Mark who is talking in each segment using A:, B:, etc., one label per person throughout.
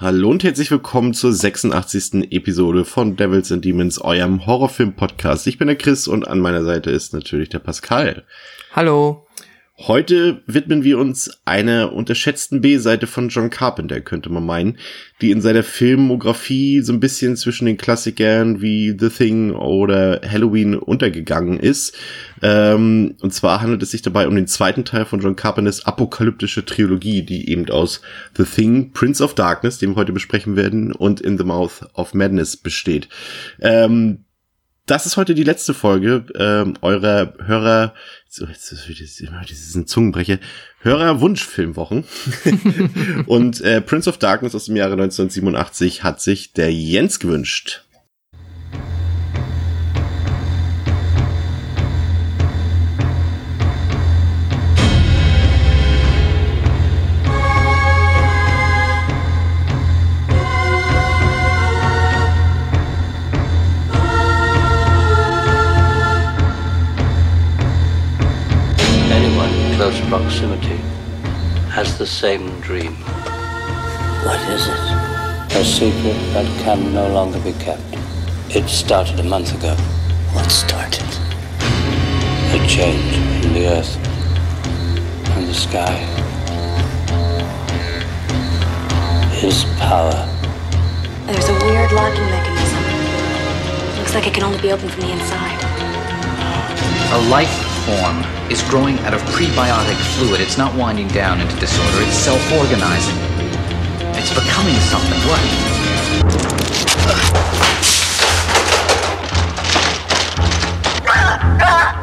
A: Hallo und herzlich willkommen zur 86. Episode von Devils and Demons, eurem Horrorfilm-Podcast. Ich bin der Chris und an meiner Seite ist natürlich der Pascal.
B: Hallo.
A: Heute widmen wir uns einer unterschätzten B-Seite von John Carpenter, könnte man meinen, die in seiner Filmografie so ein bisschen zwischen den Klassikern wie The Thing oder Halloween untergegangen ist. Ähm, und zwar handelt es sich dabei um den zweiten Teil von John Carpenters apokalyptische Trilogie, die eben aus The Thing, Prince of Darkness, den wir heute besprechen werden, und In the Mouth of Madness besteht. Ähm, das ist heute die letzte Folge ähm, eurer Hörer, so, jetzt ist immer diesen Zungenbrecher, Hörer Wunschfilmwochen. und äh, Prince of Darkness aus dem Jahre 1987 hat sich der Jens gewünscht.
C: Close proximity has the same dream.
D: What is it?
C: A secret that can no longer be kept. It started a month ago.
D: What started?
C: A change in the earth and the sky. His power.
E: There's a weird locking mechanism. Looks like it can only be opened from the inside.
F: A life form is growing out of prebiotic fluid. It's not winding down into disorder, it's self organizing. It's becoming something. What? Ah, ah.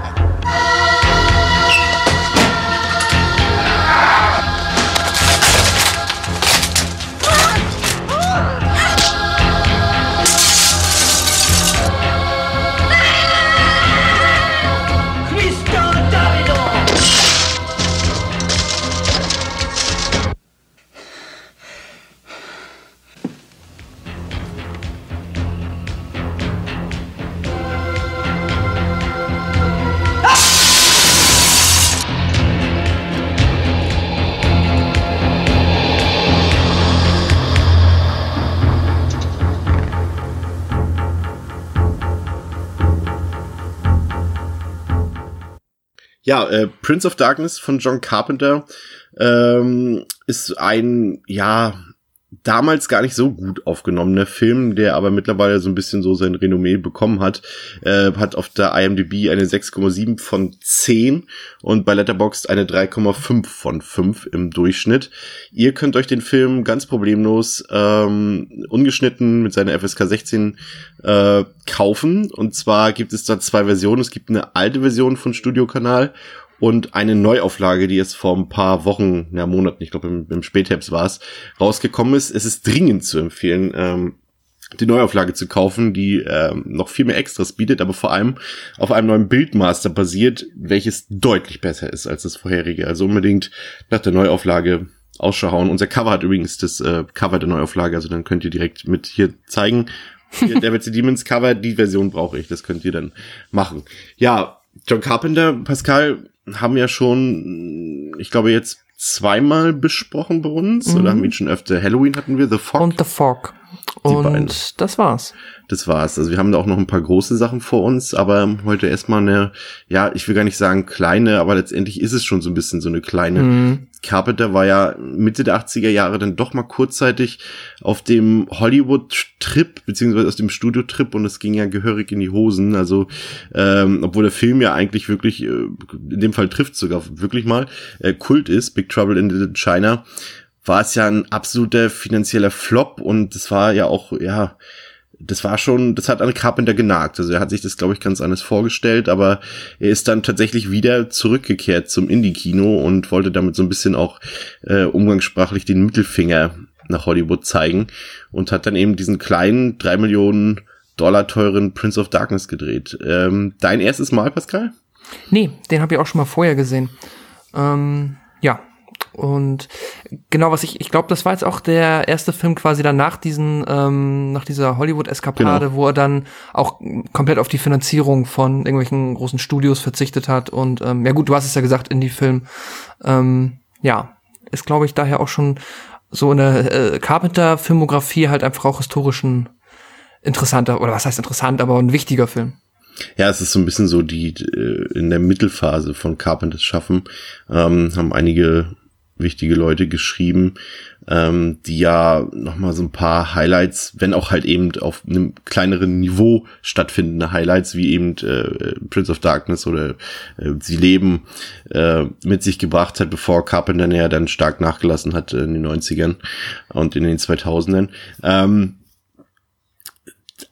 A: Ja, äh, Prince of Darkness von John Carpenter ähm, ist ein, ja, damals gar nicht so gut aufgenommener Film, der aber mittlerweile so ein bisschen so sein Renommee bekommen hat. Äh, hat auf der IMDb eine 6,7 von 10 und bei Letterboxd eine 3,5 von 5 im Durchschnitt. Ihr könnt euch den Film ganz problemlos ähm, ungeschnitten mit seiner FSK 16 äh, kaufen. Und zwar gibt es da zwei Versionen. Es gibt eine alte Version von Studio Kanal und eine Neuauflage, die jetzt vor ein paar Wochen, ja Monaten, ich glaube im, im Spätherbst war es, rausgekommen ist. Es ist dringend zu empfehlen, ähm, die Neuauflage zu kaufen, die ähm, noch viel mehr Extras bietet, aber vor allem auf einem neuen Bildmaster basiert, welches deutlich besser ist als das vorherige. Also unbedingt nach der Neuauflage Ausschau hauen. Unser Cover hat übrigens das äh, Cover der Neuauflage, also dann könnt ihr direkt mit hier zeigen. Hier, Devils Demons Cover, die Version brauche ich, das könnt ihr dann machen. Ja, John Carpenter, Pascal, haben ja schon, ich glaube, jetzt zweimal besprochen bei uns. Oder haben wir ihn schon öfter? Halloween hatten wir, The Fog.
B: Und The Fog.
A: Die
B: Und
A: beiden.
B: das war's.
A: Das war's. Also wir haben da auch noch ein paar große Sachen vor uns, aber heute erstmal eine, ja, ich will gar nicht sagen kleine, aber letztendlich ist es schon so ein bisschen so eine kleine.
B: Mhm.
A: Carpenter war ja Mitte der 80er Jahre dann doch mal kurzzeitig auf dem Hollywood-Trip, beziehungsweise aus dem Studio-Trip und es ging ja gehörig in die Hosen. Also, ähm, obwohl der Film ja eigentlich wirklich, äh, in dem Fall trifft sogar wirklich mal, äh, Kult ist, Big Trouble in Little China, war es ja ein absoluter finanzieller Flop und es war ja auch, ja, das war schon, das hat an Carpenter genagt. Also er hat sich das, glaube ich, ganz anders vorgestellt, aber er ist dann tatsächlich wieder zurückgekehrt zum Indie-Kino und wollte damit so ein bisschen auch äh, umgangssprachlich den Mittelfinger nach Hollywood zeigen und hat dann eben diesen kleinen drei Millionen dollarteuren Prince of Darkness gedreht. Ähm, dein erstes Mal, Pascal?
B: Nee, den habe ich auch schon mal vorher gesehen. Ähm, ja, und genau, was ich, ich glaube, das war jetzt auch der erste Film quasi dann nach diesen, ähm, nach dieser Hollywood-Eskapade,
A: Genau.
B: wo er dann auch komplett auf die Finanzierung von irgendwelchen großen Studios verzichtet hat. Und ähm, ja gut, du hast es ja gesagt, Indie-Film. Ähm, ja, ist, glaube ich, daher auch schon so in der äh, Carpenter-Filmografie halt einfach auch historischen interessanter, oder was heißt interessant, aber ein wichtiger Film.
A: Ja, es ist so ein bisschen so die äh, in der Mittelphase von Carpenters Schaffen ähm, haben einige wichtige Leute geschrieben, ähm, die ja nochmal so ein paar Highlights, wenn auch halt eben auf einem kleineren Niveau stattfindende Highlights, wie eben äh, Prince of Darkness oder äh, Sie leben, äh, mit sich gebracht hat, bevor Carpenter ja dann stark nachgelassen hat in den 90ern und in den 2000ern. Ähm,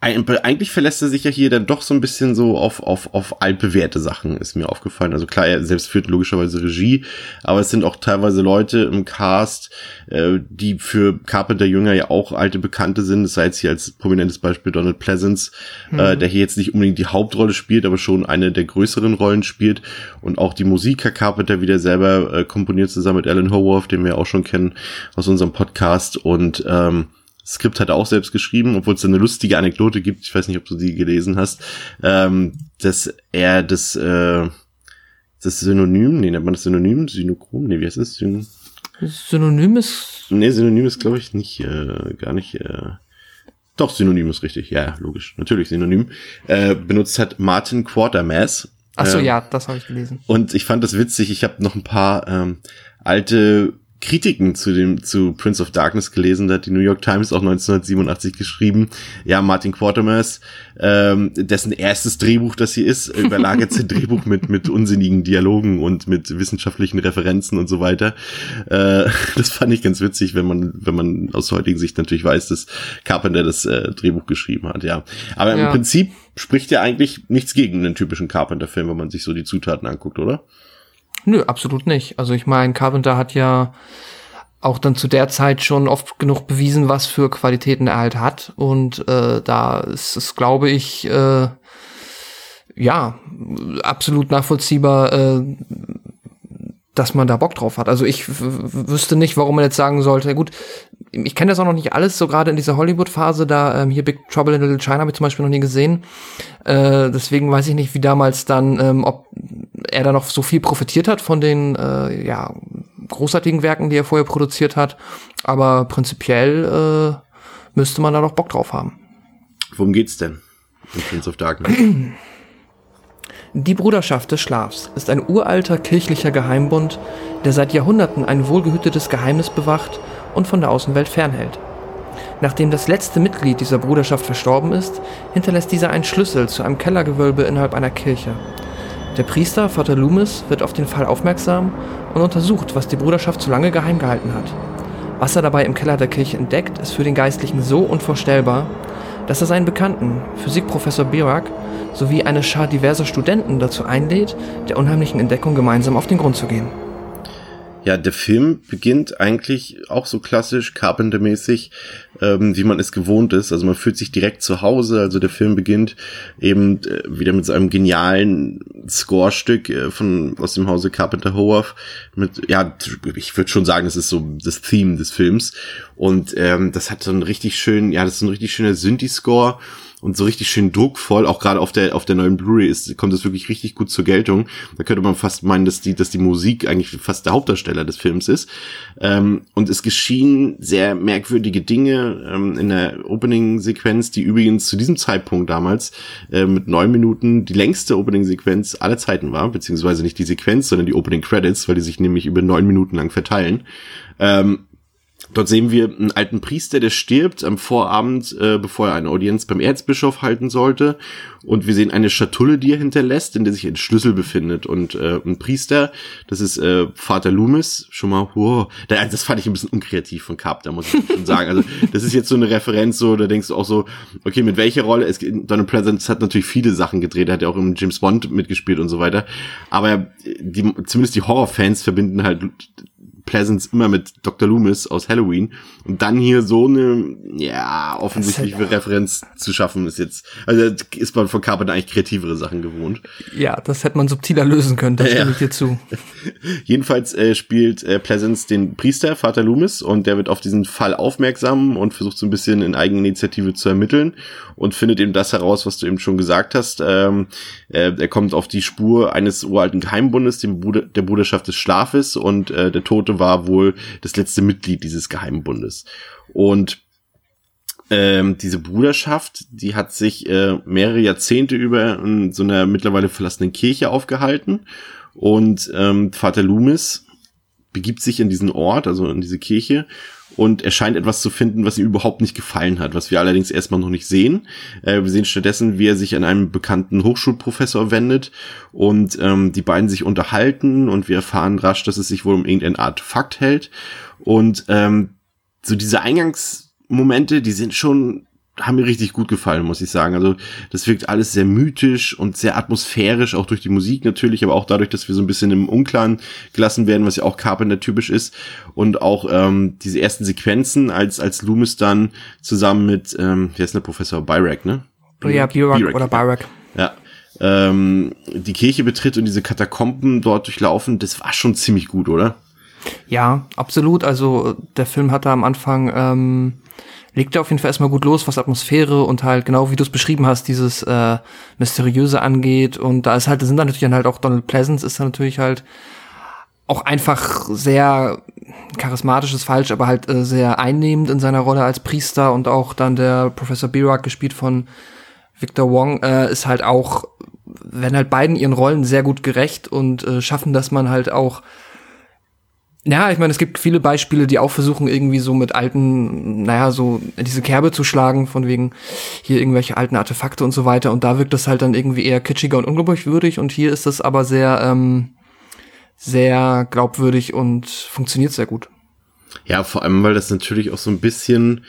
A: eigentlich verlässt er sich ja hier dann doch so ein bisschen so auf, auf, auf altbewährte Sachen, ist mir aufgefallen. Also klar, er selbst führt logischerweise Regie, aber es sind auch teilweise Leute im Cast, äh, die für Carpenter Jünger ja auch alte Bekannte sind. Das sei jetzt hier als prominentes Beispiel Donald Pleasance, äh, der hier jetzt nicht unbedingt die Hauptrolle spielt, aber schon eine der größeren Rollen spielt. Und auch die Musik Herr Carpenter wieder selber äh, komponiert zusammen mit Alan Howarth, den wir auch schon kennen aus unserem Podcast. Und ähm, Skript hat er auch selbst geschrieben, obwohl es eine lustige Anekdote gibt, ich weiß nicht, ob du die gelesen hast, ähm, dass er das, äh, das Synonym, nee, nennt man das Synonym? Synochrom? Nee, wie heißt das? Syn
B: Synonym ist,
A: nee, Synonym ist, glaube ich, nicht, äh, gar nicht, äh, doch, Synonym ist richtig, ja, logisch, natürlich Synonym, äh, benutzt hat Martin Quatermass.
B: ach so,
A: Ähm,
B: ja, das habe ich gelesen.
A: und ich fand das witzig. Ich habe noch ein paar ähm, alte Kritiken zu dem zu Prince of Darkness gelesen. Da hat die New York Times auch 1987 geschrieben. Ja, Martin Quatermass, ähm, dessen erstes Drehbuch das hier ist, überlagert sein Drehbuch mit mit unsinnigen Dialogen und mit wissenschaftlichen Referenzen und so weiter. Äh, das fand ich ganz witzig, wenn man wenn man aus heutigen Sicht natürlich weiß, dass Carpenter das äh, Drehbuch geschrieben hat. Ja, aber im
B: Ja.
A: Prinzip spricht ja eigentlich nichts gegen einen typischen Carpenter-Film, wenn man sich so die Zutaten anguckt, oder?
B: Nö, absolut nicht. Also ich meine, Carpenter hat ja auch dann zu der Zeit schon oft genug bewiesen, was für Qualitäten er halt hat. Und äh, da ist es, glaube ich, äh, ja, absolut nachvollziehbar, äh, dass man da Bock drauf hat. Also ich wüsste nicht, warum man jetzt sagen sollte, gut, ich kenne das auch noch nicht alles, so gerade in dieser Hollywood-Phase, da ähm, hier Big Trouble in Little China habe ich zum Beispiel noch nie gesehen. Äh, deswegen weiß ich nicht, wie damals dann, ähm, ob er da noch so viel profitiert hat von den äh, ja, großartigen Werken, die er vorher produziert hat. Aber prinzipiell äh, müsste man da doch Bock drauf haben.
A: Worum geht's denn in Prince of Darkness?
B: Die Bruderschaft des Schlafs ist ein uralter kirchlicher Geheimbund, der seit Jahrhunderten ein wohlgehütetes Geheimnis bewacht und von der Außenwelt fernhält. Nachdem das letzte Mitglied dieser Bruderschaft verstorben ist, hinterlässt dieser einen Schlüssel zu einem Kellergewölbe innerhalb einer Kirche. Der Priester, Vater Loomis, wird auf den Fall aufmerksam und untersucht, was die Bruderschaft so lange geheim gehalten hat. Was er dabei im Keller der Kirche entdeckt, ist für den Geistlichen so unvorstellbar, dass er seinen Bekannten, Physikprofessor Birak, sowie eine Schar diverser Studenten dazu einlädt, der unheimlichen Entdeckung gemeinsam auf den Grund zu gehen.
A: Ja, der Film beginnt eigentlich auch so klassisch Carpenter-mäßig, ähm, wie man es gewohnt ist. Also man fühlt sich direkt zu Hause. Also der Film beginnt eben äh, wieder mit so einem genialen Score-Stück äh, von aus dem Hause Carpenter Howarth. Mit ja, ich würde schon sagen, das ist so das Theme des Films. Und ähm, das hat so einen richtig schönen, ja, das ist ein richtig schöner Synthi-Score und so richtig schön druckvoll, auch gerade auf der auf der neuen Blu-ray ist kommt das wirklich richtig gut zur Geltung. Da könnte man fast meinen, dass die dass die Musik eigentlich fast der Hauptdarsteller des Films ist. Ähm, und es geschehen sehr merkwürdige Dinge ähm, in der Opening-Sequenz, die übrigens zu diesem Zeitpunkt damals äh, mit neun Minuten die längste Opening-Sequenz aller Zeiten war, beziehungsweise nicht die Sequenz, sondern die Opening-Credits, weil die sich nämlich über neun Minuten lang verteilen. Ähm, Dort sehen wir einen alten Priester, der stirbt am Vorabend, äh, bevor er eine Audienz beim Erzbischof halten sollte. Und wir sehen eine Schatulle, die er hinterlässt, in der sich ein Schlüssel befindet. Und äh, ein Priester, das ist äh, Vater Loomis, schon mal, wow, da- das fand ich ein bisschen unkreativ von Carp, da muss ich schon sagen. Also das ist jetzt so eine Referenz, so da denkst du auch so, okay, mit welcher Rolle? Es, Donald Pleasance hat natürlich viele Sachen gedreht, er hat ja auch im James Bond mitgespielt und so weiter. Aber die, zumindest die Horrorfans verbinden halt Pleasance immer mit Dr. Loomis aus Halloween. Und dann hier so eine, ja, offensichtliche Referenz zu schaffen, ist jetzt, also ist man von Carpenter eigentlich kreativere Sachen gewohnt.
B: Ja, das hätte man subtiler lösen können, da
A: Ja,
B: stimme
A: ja.
B: ich dir zu.
A: Jedenfalls äh, spielt äh, Pleasance den Priester, Vater Loomis, und der wird auf diesen Fall aufmerksam und versucht so ein bisschen in Eigeninitiative zu ermitteln und findet eben das heraus, was du eben schon gesagt hast. Ähm, äh, er kommt auf die Spur eines uralten Geheimbundes, dem Bruder, der Bruderschaft des Schlafes, und äh, der Tote war wohl das letzte Mitglied dieses Geheimbundes. Und ähm, diese Bruderschaft, die hat sich äh, mehrere Jahrzehnte über in so einer mittlerweile verlassenen Kirche aufgehalten. Und ähm, Vater Loomis begibt sich in diesen Ort, also in diese Kirche, und er scheint etwas zu finden, was ihm überhaupt nicht gefallen hat, was wir allerdings erstmal noch nicht sehen. Äh, wir sehen stattdessen, wie er sich an einen bekannten Hochschulprofessor wendet und ähm, die beiden sich unterhalten und wir erfahren rasch, dass es sich wohl um irgendein Artefakt hält. Und ähm, so diese Eingangsmomente, die sind schon, haben mir richtig gut gefallen, muss ich sagen. Also das wirkt alles sehr mythisch und sehr atmosphärisch, auch durch die Musik natürlich, aber auch dadurch, dass wir so ein bisschen im Unklaren gelassen werden, was ja auch Carpenter typisch ist. Und auch ähm, diese ersten Sequenzen, als, als Loomis dann zusammen mit, ähm, wie heißt der Professor Byrack, ne?
B: Ja, Birak
A: Birak,
B: oder
A: ja.
B: Barak.
A: Ja. Ähm, die Kirche betritt und diese Katakomben dort durchlaufen, das war schon ziemlich gut, oder?
B: Ja, absolut. Also der Film hatte am Anfang, ähm, legte auf jeden Fall erstmal gut los, was Atmosphäre und halt genau wie du es beschrieben hast, dieses äh, Mysteriöse angeht. Und da ist halt, sind dann natürlich dann halt auch Donald Pleasance ist dann natürlich halt auch einfach sehr charismatisch ist falsch, aber halt äh, sehr einnehmend in seiner Rolle als Priester und auch dann der Professor Birak gespielt von Victor Wong äh, ist halt auch, werden halt beiden ihren Rollen sehr gut gerecht und äh, schaffen, dass man halt auch ja, ich meine, es gibt viele Beispiele, die auch versuchen, irgendwie so mit alten, naja, so diese Kerbe zu schlagen, von wegen hier irgendwelche alten Artefakte und so weiter. Und da wirkt das halt dann irgendwie eher kitschiger und unglaubwürdig. Und hier ist das aber sehr, ähm, sehr glaubwürdig und funktioniert sehr gut.
A: Ja, vor allem, weil das natürlich auch so ein bisschen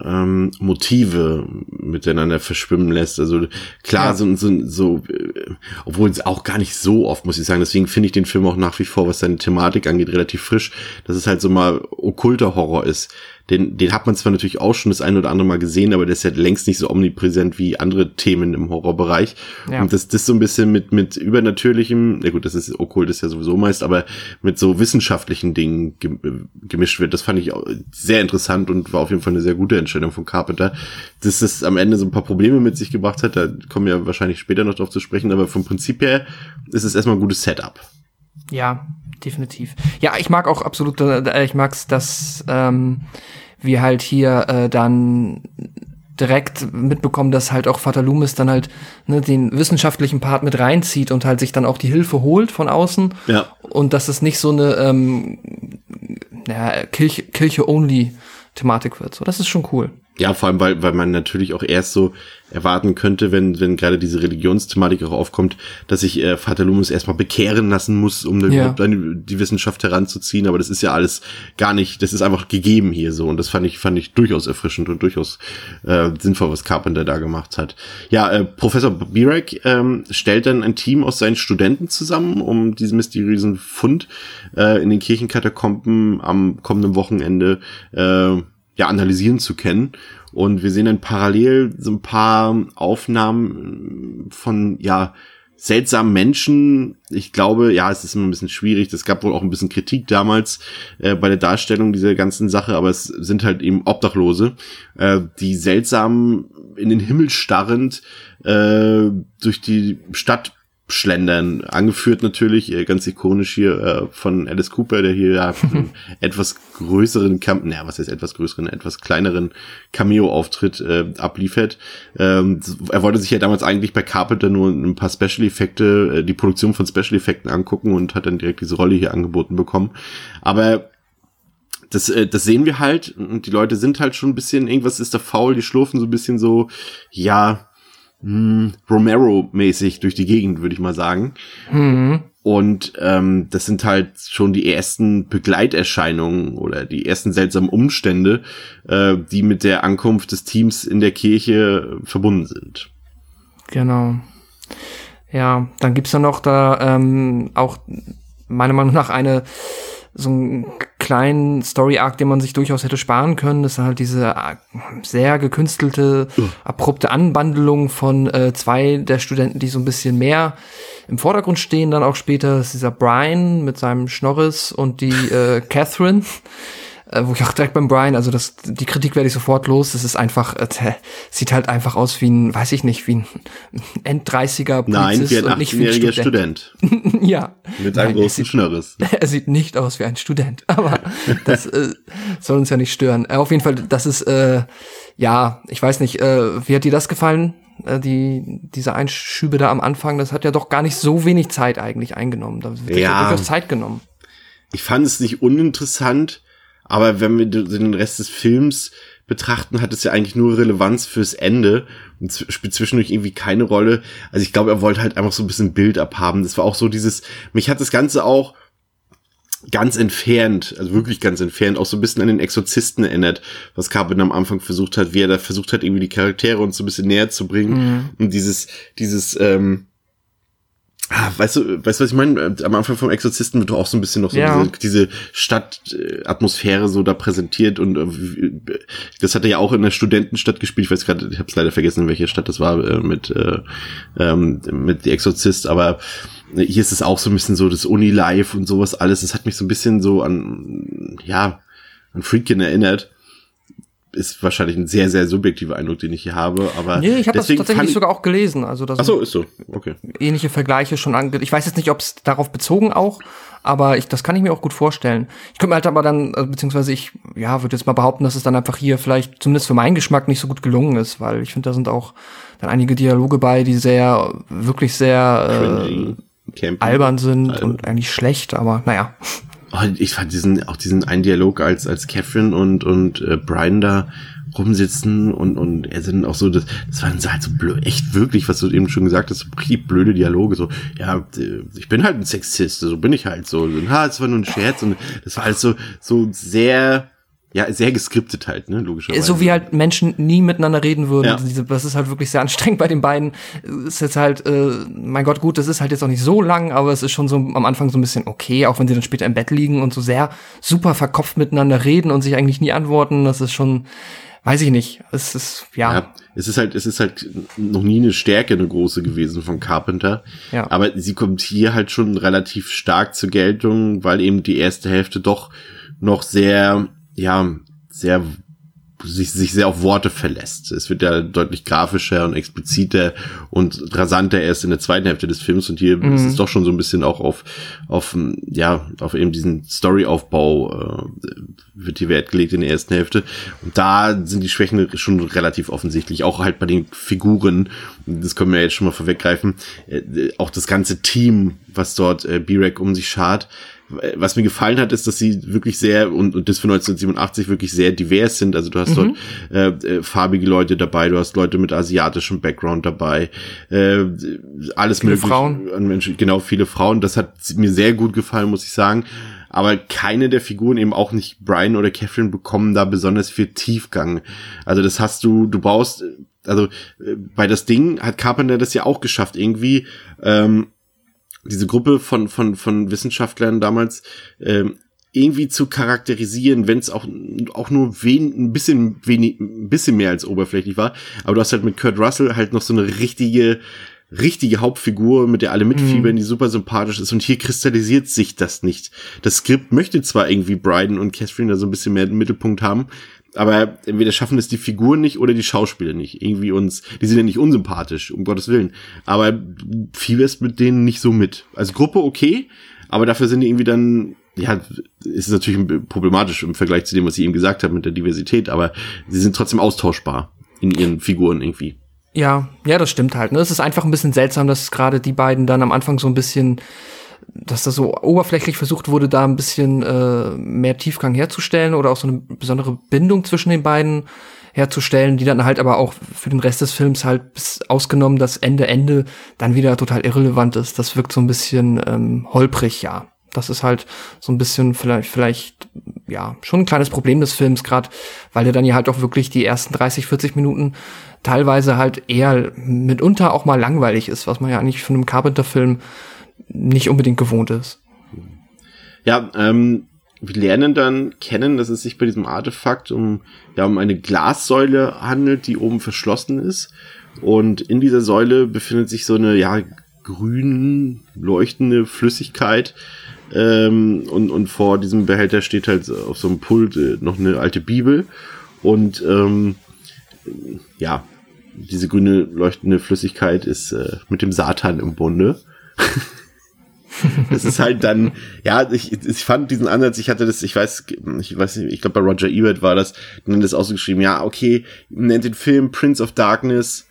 A: ähm, Motive miteinander verschwimmen lässt. Also klar,
B: Ja.
A: so, so, so äh, obwohl es auch gar nicht so oft, muss ich sagen. Deswegen finde ich den Film auch nach wie vor, was seine Thematik angeht, relativ frisch, dass es halt so mal okkulter Horror ist. Den, den hat man zwar natürlich auch schon das ein oder andere Mal gesehen, aber der ist ja längst nicht so omnipräsent wie andere Themen im Horrorbereich.
B: Ja.
A: Und dass das so ein bisschen mit, mit übernatürlichem, na gut, das ist okkult ist ja sowieso meist, aber mit so wissenschaftlichen Dingen äh, gemischt wird, das fand ich auch sehr interessant und war auf jeden Fall eine sehr gute Entscheidung von Carpenter. Dass das am Ende so ein paar Probleme mit sich gebracht hat, da kommen wir wahrscheinlich später noch drauf zu sprechen, aber vom Prinzip her ist es erstmal ein gutes Setup.
B: Ja, definitiv. Ja, ich mag auch absolut, äh, ich mag's, dass ähm, wir halt hier äh, dann direkt mitbekommen, dass halt auch Vater Loomis dann halt ne, den wissenschaftlichen Part mit reinzieht und halt sich dann auch die Hilfe holt von außen
A: Ja.
B: und dass es nicht so eine ähm, ja, Kirche, Kirche-only Thematik wird. So, das ist schon cool.
A: Ja, vor allem, weil, weil man natürlich auch erst so erwarten könnte, wenn, wenn gerade diese Religionsthematik auch aufkommt, dass sich äh, Vater Loomis erstmal bekehren lassen muss, um dann
B: Ja.
A: überhaupt die Wissenschaft heranzuziehen. Aber das ist ja alles gar nicht, das ist einfach gegeben hier so. Und das fand ich, fand ich durchaus erfrischend und durchaus äh, sinnvoll, was Carpenter da gemacht hat. Ja, äh, Professor Birak ähm, stellt dann ein Team aus seinen Studenten zusammen, um diesen mysteriösen Fund äh, in den Kirchenkatakomben am kommenden Wochenende äh, ja, analysieren zu können. Und wir sehen dann parallel so ein paar Aufnahmen von, ja, seltsamen Menschen. Ich glaube, ja, es ist immer ein bisschen schwierig. Es gab wohl auch ein bisschen Kritik damals äh, bei der Darstellung dieser ganzen Sache, aber es sind halt eben Obdachlose, äh, die seltsam in den Himmel starrend äh, durch die Stadt schlendern. Angeführt natürlich, äh, ganz ikonisch hier äh, von Alice Cooper, der hier ja einen etwas größeren, Cam naja, was heißt etwas größeren, etwas kleineren Cameo-Auftritt äh, abliefert. Ähm, er wollte sich ja damals eigentlich bei Carpenter nur ein paar Special-Effekte, äh, die Produktion von Special-Effekten angucken und hat dann direkt diese Rolle hier angeboten bekommen. Aber das, äh, das sehen wir halt und die Leute sind halt schon ein bisschen, irgendwas ist da faul, die schlurfen so ein bisschen so, ja, mh, Romero-mäßig durch die Gegend, würde ich mal sagen. Und ähm, das sind halt schon die ersten Begleiterscheinungen oder die ersten seltsamen Umstände, äh, die mit der Ankunft des Teams in der Kirche äh, verbunden sind.
B: Genau. Ja, dann gibt's ja noch da ähm, auch meiner Meinung nach eine so ein kleinen Story-Arc, den man sich durchaus hätte sparen können. Das ist halt diese äh, sehr gekünstelte, abrupte Anbandelung von äh, zwei der Studenten, die so ein bisschen mehr im Vordergrund stehen. Dann auch später ist dieser Brian mit seinem Schnorris und die äh, Catherine äh, wo ich auch direkt beim Brian, also das, die Kritik werde ich sofort los. Das ist einfach, äh, sieht halt einfach aus wie ein, weiß ich nicht, wie ein End-30er
A: Nein, wie ein 18-jähriger Student.
B: Student. ja.
A: Mit einem
B: Nein,
A: großen
B: er
A: Schnörres.
B: sieht, er sieht nicht aus wie ein Student, aber das äh, soll uns ja nicht stören. Äh, auf jeden Fall, das ist, äh, ja, ich weiß nicht, äh, wie hat dir das gefallen? Äh, die, diese Einschübe da am Anfang, das hat ja doch gar nicht so wenig Zeit eigentlich eingenommen. Da wird ja
A: Ja.
B: Zeit genommen.
A: Ich fand es nicht uninteressant, aber wenn wir den Rest des Films betrachten, hat es ja eigentlich nur Relevanz fürs Ende und spielt zwischendurch irgendwie keine Rolle. Also ich glaube, er wollte halt einfach so ein bisschen Bild abhaben. Das war auch so dieses, mich hat das Ganze auch ganz entfernt, also wirklich ganz entfernt, auch so ein bisschen an den Exorzisten erinnert, was Carpenter am Anfang versucht hat, wie er da versucht hat, irgendwie die Charaktere uns so ein bisschen näher zu bringen. Und dieses, dieses, ähm, Ah, weißt du, weißt du, was ich meine? Äh, Am Anfang vom Exorzisten wird doch auch so ein bisschen noch so
B: Ja.
A: diese, diese Stadtatmosphäre so da präsentiert und äh, das hat er ja auch in der Studentenstadt gespielt. Ich weiß gerade, ich habe es leider vergessen, in welcher Stadt das war äh, mit äh, ähm, mit The Exorzist, aber hier ist es auch so ein bisschen so das Uni-Life und sowas alles. Das hat mich so ein bisschen so an ja an Freakin erinnert. Ist wahrscheinlich ein sehr sehr subjektiver Eindruck, den ich hier habe, aber
B: Nee, ich habe das tatsächlich sogar auch gelesen. Also das
A: Ach so, ist so. Okay.
B: ähnliche Vergleiche schon ange. Ich weiß jetzt nicht, ob es darauf bezogen auch, aber ich, das kann ich mir auch gut vorstellen. Ich könnte mir halt aber dann, äh, beziehungsweise ich, ja, würde jetzt mal behaupten, dass es dann einfach hier vielleicht zumindest für meinen Geschmack nicht so gut gelungen ist, weil ich finde, da sind auch dann einige Dialoge bei, die sehr, wirklich sehr äh, albern sind
A: Albern.
B: und eigentlich schlecht, aber naja.
A: Oh, ich fand diesen, auch diesen einen Dialog, als, als Catherine und, und äh, Brian da rumsitzen und, und er sind auch so, das, das waren halt so blöd, echt wirklich, was du eben schon gesagt hast, so blöde Dialoge, so, ja, äh, ich bin halt ein Sexist, so bin ich halt so, ha, es war nur ein Scherz und das war alles so, so sehr, ja, sehr geskriptet halt, ne, logischerweise.
B: So wie halt Menschen nie miteinander reden würden.
A: Ja.
B: Das ist halt wirklich sehr anstrengend bei den beiden. Ist jetzt halt, äh, mein Gott, gut, das ist halt jetzt auch nicht so lang, aber es ist schon so am Anfang so ein bisschen okay, auch wenn sie dann später im Bett liegen und so sehr super verkopft miteinander reden und sich eigentlich nie antworten. Das ist schon, weiß ich nicht. Es ist, ja.
A: Ja, es ist halt, es ist halt noch nie eine Stärke, eine große gewesen von Carpenter.
B: Ja.
A: Aber sie kommt hier halt schon relativ stark zur Geltung, weil eben die erste Hälfte doch noch sehr, ja, sehr sich, sich sehr auf Worte verlässt. Es wird ja deutlich grafischer und expliziter und rasanter erst in der zweiten Hälfte des Films und hier ist es doch schon so ein bisschen auch auf, auf, ähm, ja, auf eben diesen Storyaufbau äh, wird hier Wert gelegt in der ersten Hälfte. Und da sind die Schwächen schon relativ offensichtlich, auch halt bei den Figuren. Das können wir jetzt schon mal vorweggreifen. Äh, auch das ganze Team, was dort äh, B-Rack um sich schart, was mir gefallen hat, ist, dass sie wirklich sehr, und, und das für 1987 wirklich sehr divers sind. Also du hast dort äh, äh, farbige Leute dabei, du hast Leute mit asiatischem Background dabei, äh, alles
B: Viele
A: mögliche
B: Frauen.
A: an Menschen, genau, viele Frauen. Das hat mir sehr gut gefallen, muss ich sagen. Aber keine der Figuren, eben auch nicht Brian oder Catherine, bekommen da besonders viel Tiefgang. Also das hast du, du brauchst, also äh, bei das Ding hat Carpenter das ja auch geschafft, irgendwie, ähm, diese Gruppe von, von, von Wissenschaftlern damals ähm, irgendwie zu charakterisieren, wenn es auch, auch nur wen, ein bisschen wenig, ein bisschen mehr als oberflächlich war. Aber du hast halt mit Kurt Russell halt noch so eine richtige, richtige Hauptfigur, mit der alle mitfiebern, die super sympathisch ist. Und hier kristallisiert sich das nicht. Das Skript möchte zwar irgendwie Bryden und Catherine da so ein bisschen mehr im Mittelpunkt haben, aber entweder schaffen es die Figuren nicht oder die Schauspieler nicht. Irgendwie uns, die sind ja nicht unsympathisch, um Gottes Willen. Aber fieberst mit denen nicht so mit. Als Gruppe okay, aber dafür sind die irgendwie dann, ja, ist es natürlich problematisch im Vergleich zu dem, was ich eben gesagt habe mit der Diversität, aber sie sind trotzdem austauschbar in ihren Figuren irgendwie.
B: Ja, ja, das stimmt halt. Ne? Es ist einfach ein bisschen seltsam, dass gerade die beiden dann am Anfang so ein bisschen, dass da so oberflächlich versucht wurde, da ein bisschen äh, mehr Tiefgang herzustellen oder auch so eine besondere Bindung zwischen den beiden herzustellen, die dann halt aber auch für den Rest des Films halt bis ausgenommen das Ende Ende dann wieder total irrelevant ist. Das wirkt so ein bisschen ähm, holprig, ja. Das ist halt so ein bisschen vielleicht, vielleicht, ja, schon ein kleines Problem des Films, gerade weil er dann ja halt auch wirklich die ersten 30, 40 Minuten teilweise halt eher mitunter auch mal langweilig ist, was man ja eigentlich von einem Carpenter-Film nicht unbedingt gewohnt ist.
A: Ja, ähm, wir lernen dann kennen, dass es sich bei diesem Artefakt um, ja, um eine Glassäule handelt, die oben verschlossen ist. Und in dieser Säule befindet sich so eine, ja, grün leuchtende Flüssigkeit. Ähm, und, und vor diesem Behälter steht halt auf so einem Pult äh, noch eine alte Bibel. Und ähm, ja, diese grüne leuchtende Flüssigkeit ist äh, mit dem Satan im Bunde. das ist halt dann, ja, ich, ich fand diesen Ansatz, ich hatte das, ich weiß, ich weiß nicht, ich glaube bei Roger Ebert war das, dann das auch so geschrieben, ja, okay, nennt den Film Prince of Darkness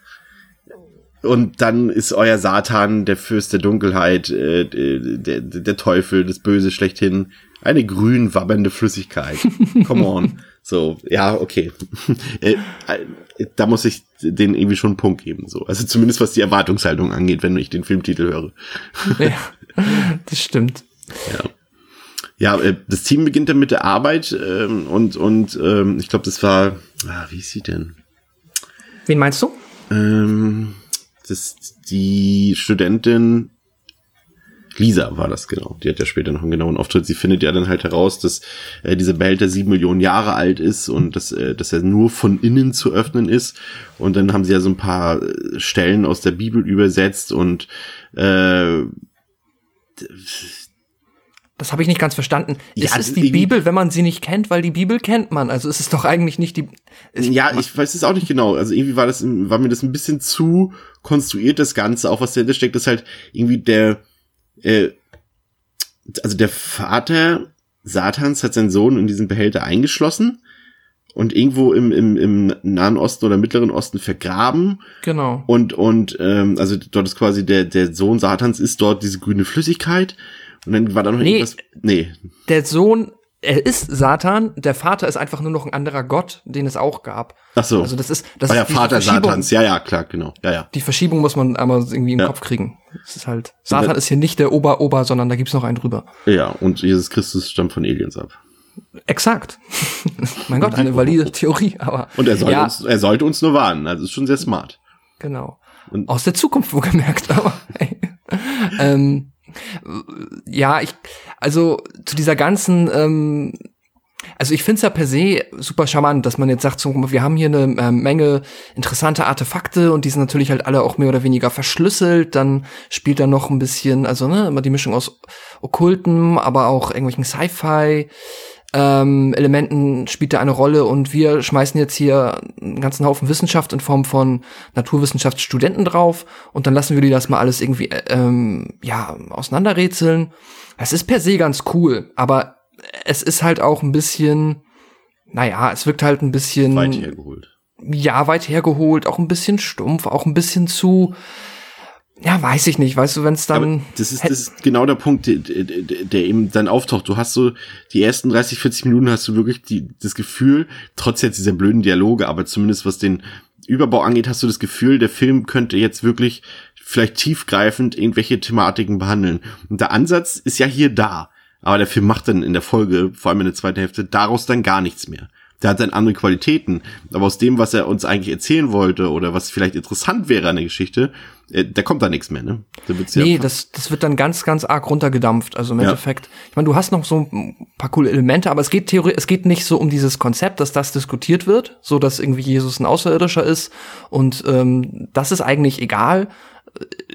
A: und dann ist euer Satan, der Fürst der Dunkelheit, äh, der, der Teufel, das Böse schlechthin, eine grün wabbernde Flüssigkeit. Come on. So, ja, okay. Äh, äh, da muss ich den irgendwie schon einen Punkt geben. So. Also zumindest was die Erwartungshaltung angeht, wenn ich den Filmtitel höre.
B: Ja, das stimmt.
A: Ja. Ja, äh, das Team beginnt dann mit der Arbeit ähm, und, und ähm, ich glaube, das war, ah, wie ist sie denn?
B: Wen meinst du?
A: Ähm, das, die Studentin Lisa war das genau. Die hat ja später noch einen genauen Auftritt. Sie findet ja dann halt heraus, dass äh, dieser Behälter sieben Millionen Jahre alt ist und dass, äh, dass er nur von innen zu öffnen ist. Und dann haben sie ja so ein paar äh, Stellen aus der Bibel übersetzt und äh,
B: das habe ich nicht ganz verstanden.
A: Ja,
B: ist es die Bibel, wenn man sie nicht kennt? Weil die Bibel kennt man. Also ist es doch eigentlich nicht die.
A: ja, ich weiß es auch nicht genau. Also irgendwie war das, war mir das ein bisschen zu konstruiert, das Ganze. Auch was dahinter steckt, ist halt irgendwie der, äh, also der Vater Satans hat seinen Sohn in diesen Behälter eingeschlossen und irgendwo im, im, im Nahen Osten oder Mittleren Osten vergraben.
B: Genau.
A: Und, und ähm, also dort ist quasi der, der Sohn Satans ist dort diese grüne Flüssigkeit. Und dann war da noch
B: Nee.
A: irgendwas. Nee.
B: Der Sohn, er ist Satan, der Vater ist einfach nur noch ein anderer Gott, den es auch gab.
A: Ach so.
B: Also das ist das
A: War ja Vater. Satans. Ja, ja, klar, genau. Ja, ja.
B: Die Verschiebung muss man einmal irgendwie im
A: Ja.
B: Kopf kriegen. Es ist halt Satan ist hier nicht der Ober-Ober, sondern da gibt's noch einen drüber.
A: Ja, und Jesus Christus stammt von Aliens ab.
B: Exakt. mein Gott, eine valide Theorie, aber
A: Und er soll
B: ja,
A: uns, er sollte uns nur warnen. Also ist schon sehr smart.
B: genau.
A: Und-
B: Aus der Zukunft wohlgemerkt, aber hey. ähm, ja, ich, also zu dieser ganzen, ähm, also ich finde es ja per se super charmant, dass man jetzt sagt, so, wir haben hier eine ähm, Menge interessante Artefakte und die sind natürlich halt alle auch mehr oder weniger verschlüsselt. Dann spielt da noch ein bisschen, also ne, immer die Mischung aus Okkulten, aber auch irgendwelchen Sci-Fi. Ähm, Elementen spielt da eine Rolle und wir schmeißen jetzt hier einen ganzen Haufen Wissenschaft in Form von Naturwissenschaftsstudenten drauf und dann lassen wir die das mal alles irgendwie äh, ähm, ja auseinanderrätseln. Das ist per se ganz cool, aber es ist halt auch ein bisschen, naja, es wirkt halt ein bisschen
A: Weit hergeholt.
B: ja, weit hergeholt, auch ein bisschen stumpf, auch ein bisschen zu, ja, weiß ich nicht, weißt du, wenn es dann.
A: Aber das ist, das ist genau der Punkt, der, der, der eben dann auftaucht. Du hast so die ersten 30, 40 Minuten hast du wirklich die, das Gefühl, trotz jetzt dieser blöden Dialoge, aber zumindest was den Überbau angeht, hast du das Gefühl, der Film könnte jetzt wirklich vielleicht tiefgreifend irgendwelche Thematiken behandeln. Und der Ansatz ist ja hier da. Aber der Film macht dann in der Folge, vor allem in der zweiten Hälfte, daraus dann gar nichts mehr. Der hat dann andere Qualitäten. Aber aus dem, was er uns eigentlich erzählen wollte oder was vielleicht interessant wäre an der Geschichte, äh, da kommt da nichts mehr, ne? Da wird's ja
B: Nee, das, das wird dann ganz, ganz arg runtergedampft. Also im
A: Ja.
B: Endeffekt, ich meine, du hast noch so ein paar coole Elemente, aber es geht theoretisch, es geht nicht so um dieses Konzept, dass das diskutiert wird, so dass irgendwie Jesus ein Außerirdischer ist. Und ähm, das ist eigentlich egal.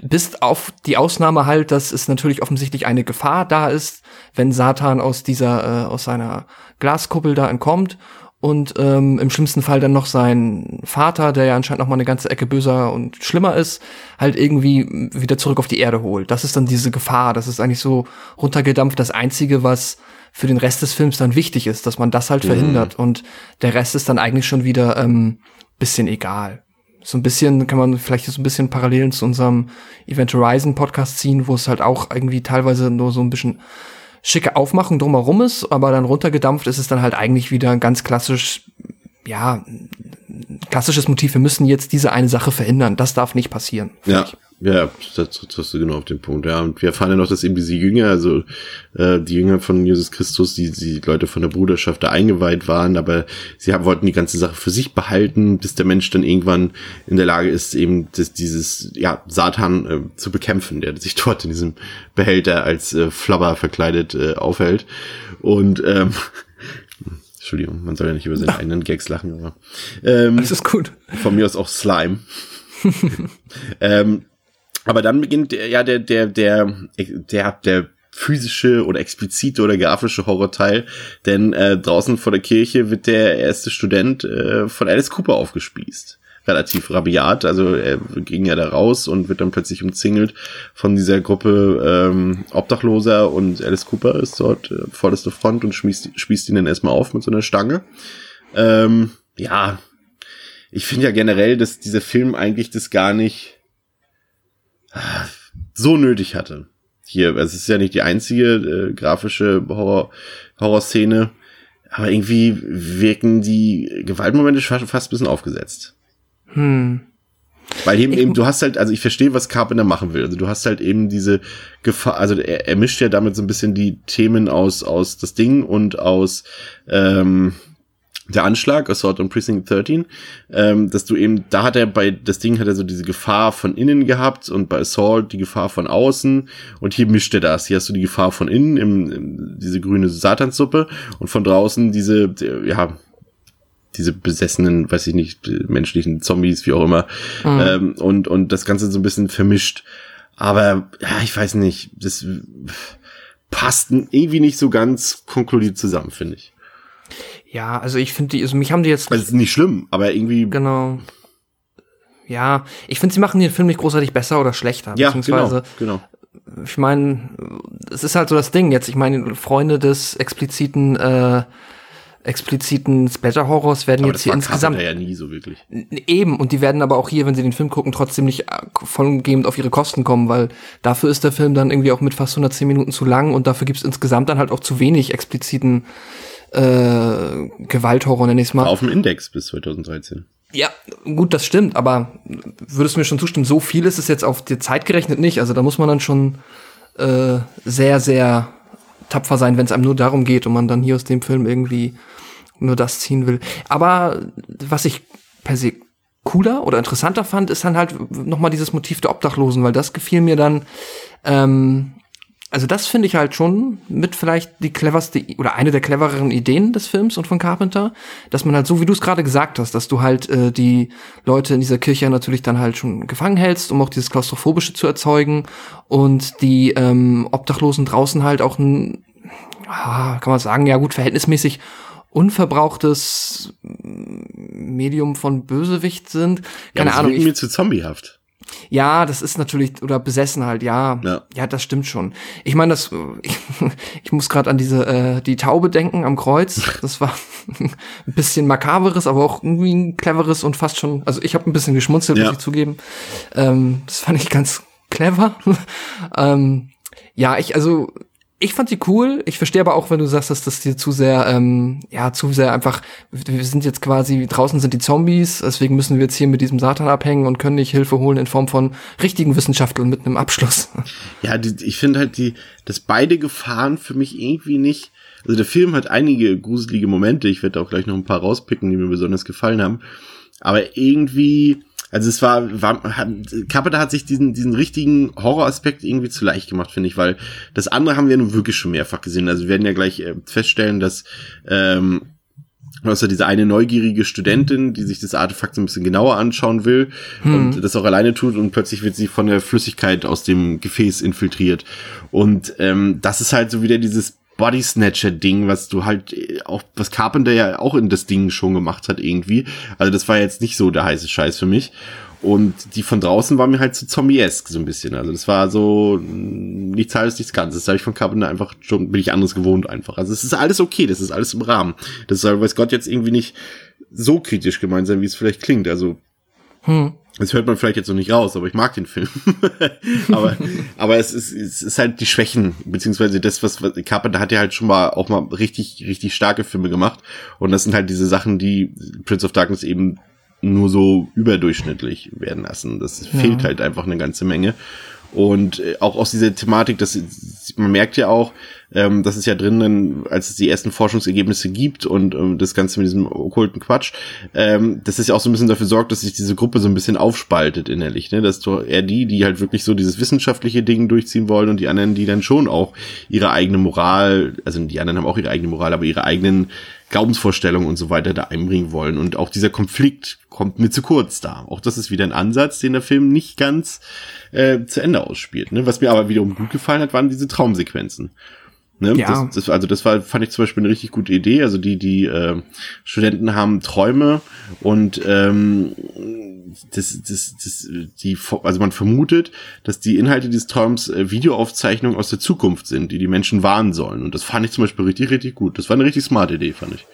B: Bis auf die Ausnahme halt, dass es natürlich offensichtlich eine Gefahr da ist, wenn Satan aus dieser, äh, aus seiner Glaskuppel da entkommt und ähm, im schlimmsten Fall dann noch sein Vater, der ja anscheinend noch mal eine ganze Ecke böser und schlimmer ist, halt irgendwie wieder zurück auf die Erde holt. Das ist dann diese Gefahr. Das ist eigentlich so runtergedampft das Einzige, was für den Rest des Films dann wichtig ist, dass man das halt verhindert. Und der Rest ist dann eigentlich schon wieder ähm, bisschen egal. So ein bisschen kann man vielleicht so ein bisschen Parallelen zu unserem Event Horizon Podcast ziehen, wo es halt auch irgendwie teilweise nur so ein bisschen schicke Aufmachung drumherum ist, aber dann runtergedampft ist es dann halt eigentlich wieder ganz klassisch, ja, klassisches Motiv. Wir müssen jetzt diese eine Sache verhindern. Das darf nicht passieren.
A: Ja, Ja, das triffst du genau auf den Punkt. Ja, und wir erfahren ja noch, dass eben diese Jünger, also äh, die Jünger von Jesus Christus, die, die Leute von der Bruderschaft da eingeweiht waren, aber sie haben, wollten die ganze Sache für sich behalten, bis der Mensch dann irgendwann in der Lage ist, eben das, dieses ja Satan äh, zu bekämpfen, der sich dort in diesem Behälter als äh, Flabber verkleidet äh, aufhält. Und ähm, Entschuldigung, man soll ja nicht über seine eigenen Gags lachen, aber ähm,
B: Das ist gut.
A: von mir aus auch Slime. ähm, aber dann beginnt ja der, der, der, der, der physische oder explizite oder grafische Horrorteil, denn äh, draußen vor der Kirche wird der erste Student äh, von Alice Cooper aufgespießt. Relativ rabiat, also er ging ja da raus und wird dann plötzlich umzingelt von dieser Gruppe ähm, Obdachloser und Alice Cooper ist dort äh, vorderste Front und spießt, spießt ihn dann erstmal auf mit so einer Stange. Ähm, ja, ich finde ja generell, dass dieser Film eigentlich das gar nicht so nötig hatte. Hier, es ist ja nicht die einzige äh, grafische Horror Horrorszene, aber irgendwie wirken die Gewaltmomente fast, fast ein bisschen aufgesetzt.
B: Hm.
A: Weil eben,
B: Ich-
A: eben, du hast halt, also ich verstehe, was Carpenter machen will. Also du hast halt eben diese Gefahr, also er, er mischt ja damit so ein bisschen die Themen aus, aus das Ding und aus ähm, der Anschlag, Assault on Precinct 13, ähm, dass du eben, da hat er bei, das Ding hat er so diese Gefahr von innen gehabt und bei Assault die Gefahr von außen und hier mischt er das. Hier hast du die Gefahr von innen, im, im, diese grüne Satanssuppe und von draußen diese, ja, diese besessenen, weiß ich nicht, menschlichen Zombies, wie auch immer, ähm, und, und das Ganze so ein bisschen vermischt. Aber, ja, ich weiß nicht, das passt irgendwie nicht so ganz konkludiert zusammen, finde ich.
B: Ja, also ich finde die, also mich haben die jetzt
A: Also, es ist nicht schlimm, aber irgendwie,
B: genau. Ja, ich finde, sie machen den Film nicht großartig besser oder schlechter.
A: ja,
B: beziehungsweise,
A: genau, genau.
B: ich meine, es ist halt so das Ding jetzt. Ich meine, Freunde des expliziten, äh, expliziten Splatter-Horrors werden
A: Aber
B: jetzt hier insgesamt
A: ja nie so wirklich.
B: Eben, und die werden aber auch hier, wenn sie den Film gucken, trotzdem nicht äh, vollumgehend auf ihre Kosten kommen, weil dafür ist der Film dann irgendwie auch mit fast 110 Minuten zu lang und dafür gibt's insgesamt dann halt auch zu wenig expliziten äh, Gewalthorror, nenn ich's mal.
A: Auf dem Index bis 2013.
B: Ja, gut, das stimmt, aber würdest du mir schon zustimmen, so viel ist es jetzt auf die Zeit gerechnet nicht. Also da muss man dann schon äh, sehr, sehr tapfer sein, wenn es einem nur darum geht und man dann hier aus dem Film irgendwie nur das ziehen will. Aber was ich per se cooler oder interessanter fand, ist dann halt nochmal dieses Motiv der Obdachlosen, weil das gefiel mir dann, ähm, also das finde ich halt schon mit vielleicht die cleverste oder eine der clevereren Ideen des Films und von Carpenter, dass man halt so, wie du es gerade gesagt hast, dass du halt äh, die Leute in dieser Kirche natürlich dann halt schon gefangen hältst, um auch dieses Klaustrophobische zu erzeugen und die ähm, Obdachlosen draußen halt auch ein, ah, kann man sagen, ja gut, verhältnismäßig unverbrauchtes Medium von Bösewicht sind.
A: Ja,
B: Keine
A: das
B: Ahnung. Ich,
A: mir zu zombiehaft.
B: Ja, das ist natürlich, oder besessen halt, ja.
A: Ja.
B: Ja, das stimmt schon. Ich meine, das, ich, ich muss gerade an diese, äh, die Taube denken am Kreuz. Das war ein bisschen makaberes, aber auch irgendwie ein cleveres und fast schon, also ich habe ein bisschen geschmunzelt,
A: Ja.
B: muss ich zugeben. Ähm, das fand ich ganz clever. ähm, ja, ich, also, ich fand sie cool. Ich verstehe aber auch, wenn du sagst, dass das dir zu sehr, ähm, ja, zu sehr einfach, wir sind jetzt quasi, draußen sind die Zombies, deswegen müssen wir jetzt hier mit diesem Satan abhängen und können nicht Hilfe holen in Form von richtigen Wissenschaftlern mit einem Abschluss.
A: Ja, die, ich finde halt die, dass beide Gefahren für mich irgendwie nicht. Also der Film hat einige gruselige Momente. Ich werde auch gleich noch ein paar rauspicken, die mir besonders gefallen haben. Aber irgendwie, also es war, war hat, Carpenter hat sich diesen, diesen richtigen Horroraspekt irgendwie zu leicht gemacht, finde ich, weil das andere haben wir nun wirklich schon mehrfach gesehen. Also wir werden ja gleich äh, feststellen, dass ähm, außer diese eine neugierige Studentin, die sich das Artefakt so ein bisschen genauer anschauen will und das auch alleine tut und plötzlich wird sie von der Flüssigkeit aus dem Gefäß infiltriert. Und ähm, das ist halt so wieder dieses Body Snatcher Ding, was du halt äh, auch, was Carpenter ja auch in das Ding schon gemacht hat irgendwie. Also das war jetzt nicht so der heiße Scheiß für mich. Und die von draußen war mir halt so zombiesk so ein bisschen. Also das war so mh, nichts halbes, nichts Ganzes. Das habe ich von Carpenter einfach schon, bin ich anderes gewohnt einfach. Also es ist alles okay, das ist alles im Rahmen. Das soll, weiß Gott, jetzt irgendwie nicht so kritisch gemeint sein, wie es vielleicht klingt. Also das hört man vielleicht jetzt noch nicht raus, aber ich mag den Film. aber, aber es ist, es ist halt die Schwächen, beziehungsweise das, was, was Carpenter hat ja halt schon mal auch mal richtig, richtig starke Filme gemacht. Und das sind halt diese Sachen, die Prince of Darkness eben nur so überdurchschnittlich werden lassen. Das
B: Ja.
A: fehlt halt einfach eine ganze Menge. Und äh, auch aus dieser Thematik, dass man merkt ja auch, ähm, das ist ja drin, dann, als es die ersten Forschungsergebnisse gibt und ähm, das Ganze mit diesem okkulten Quatsch, ähm, dass es ja auch so ein bisschen dafür sorgt, dass sich diese Gruppe so ein bisschen aufspaltet innerlich, ne? Dass du eher die, die halt wirklich so dieses wissenschaftliche Ding durchziehen wollen und die anderen, die dann schon auch ihre eigene Moral, also die anderen haben auch ihre eigene Moral, aber ihre eigenen Glaubensvorstellungen und so weiter da einbringen wollen. Und auch dieser Konflikt kommt mir zu kurz da. Auch das ist wieder ein Ansatz, den der Film nicht ganz äh, zu Ende ausspielt. Ne? Was mir aber wiederum gut gefallen hat, waren diese Traumsequenzen. Ne?
B: Ja.
A: Das, das, also das war, fand ich zum Beispiel eine richtig gute Idee. Also die, die äh, Studenten haben Träume und ähm, das, das, das, die, also man vermutet, dass die Inhalte dieses Traums äh, Videoaufzeichnungen aus der Zukunft sind, die die Menschen warnen sollen. Und das fand ich zum Beispiel richtig, richtig gut. Das war eine richtig smarte Idee, fand ich.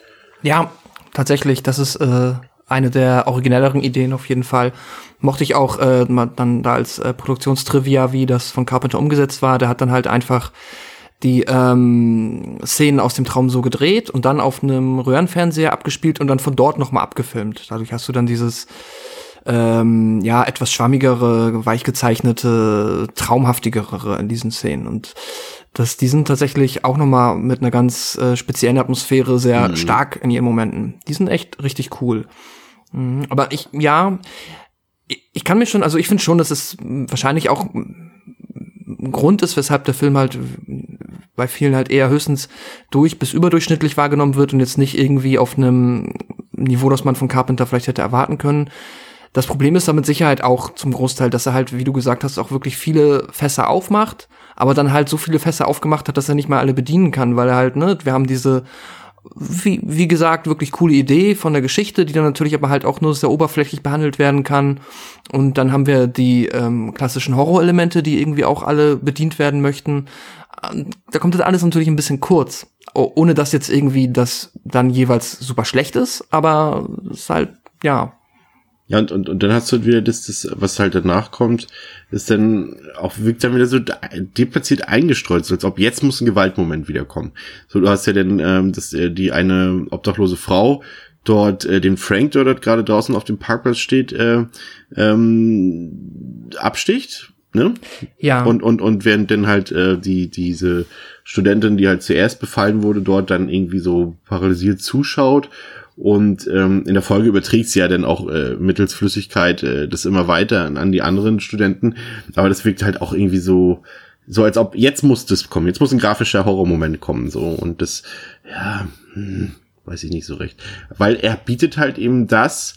B: Ja, tatsächlich, das ist äh, eine der originelleren Ideen auf jeden Fall. Mochte ich auch äh, dann da als äh, Produktionstrivia, wie das von Carpenter umgesetzt war. Der hat dann halt einfach die ähm, Szenen aus dem Traum so gedreht und dann auf einem Röhrenfernseher abgespielt und dann von dort nochmal abgefilmt. Dadurch hast du dann dieses ähm, ja etwas schwammigere, weich gezeichnete, traumhaftigere in diesen Szenen und das, die sind tatsächlich auch nochmal mit einer ganz äh, speziellen Atmosphäre sehr stark in ihren Momenten. Die sind echt richtig cool. Mhm, aber ich, ja, ich, ich kann mir schon, also ich finde schon, dass es wahrscheinlich auch ein Grund ist, weshalb der Film halt bei vielen halt eher höchstens durch bis überdurchschnittlich wahrgenommen wird und jetzt nicht irgendwie auf einem Niveau, das man von Carpenter vielleicht hätte erwarten können. Das Problem ist da mit Sicherheit auch zum Großteil, dass er halt, wie du gesagt hast, auch wirklich viele Fässer aufmacht, aber dann halt so viele Fässer aufgemacht hat, dass er nicht mal alle bedienen kann, weil er halt, ne, wir haben diese, wie, wie gesagt, wirklich coole Idee von der Geschichte, die dann natürlich aber halt auch nur sehr oberflächlich behandelt werden kann. Und dann haben wir die ähm, klassischen Horrorelemente, die irgendwie auch alle bedient werden möchten. Ähm, Da kommt das alles natürlich ein bisschen kurz. Oh, ohne dass jetzt irgendwie das dann jeweils super schlecht ist, aber es ist halt, ja,
A: Ja, und, und, und dann hast du halt wieder das, das, was halt danach kommt, ist dann auch wirkt dann wieder so deplatziert eingestreut, so als ob jetzt muss ein Gewaltmoment wiederkommen. So, du hast ja dann ähm, das, äh, die eine obdachlose Frau dort äh, den Frank, der dort gerade draußen auf dem Parkplatz steht, äh, ähm, absticht, ne?
B: ja.
A: Und, und, und während dann halt äh, die, diese Studentin, die halt zuerst befallen wurde, dort dann irgendwie so paralysiert zuschaut. Und ähm, in der Folge überträgt sie ja dann auch äh, mittels Flüssigkeit äh, das immer weiter an, die anderen Studenten. Aber das wirkt halt auch irgendwie so, so als ob jetzt muss das kommen, jetzt muss ein grafischer Horrormoment kommen. so Und das, ja, hm, weiß ich nicht so recht. Weil er bietet halt eben das,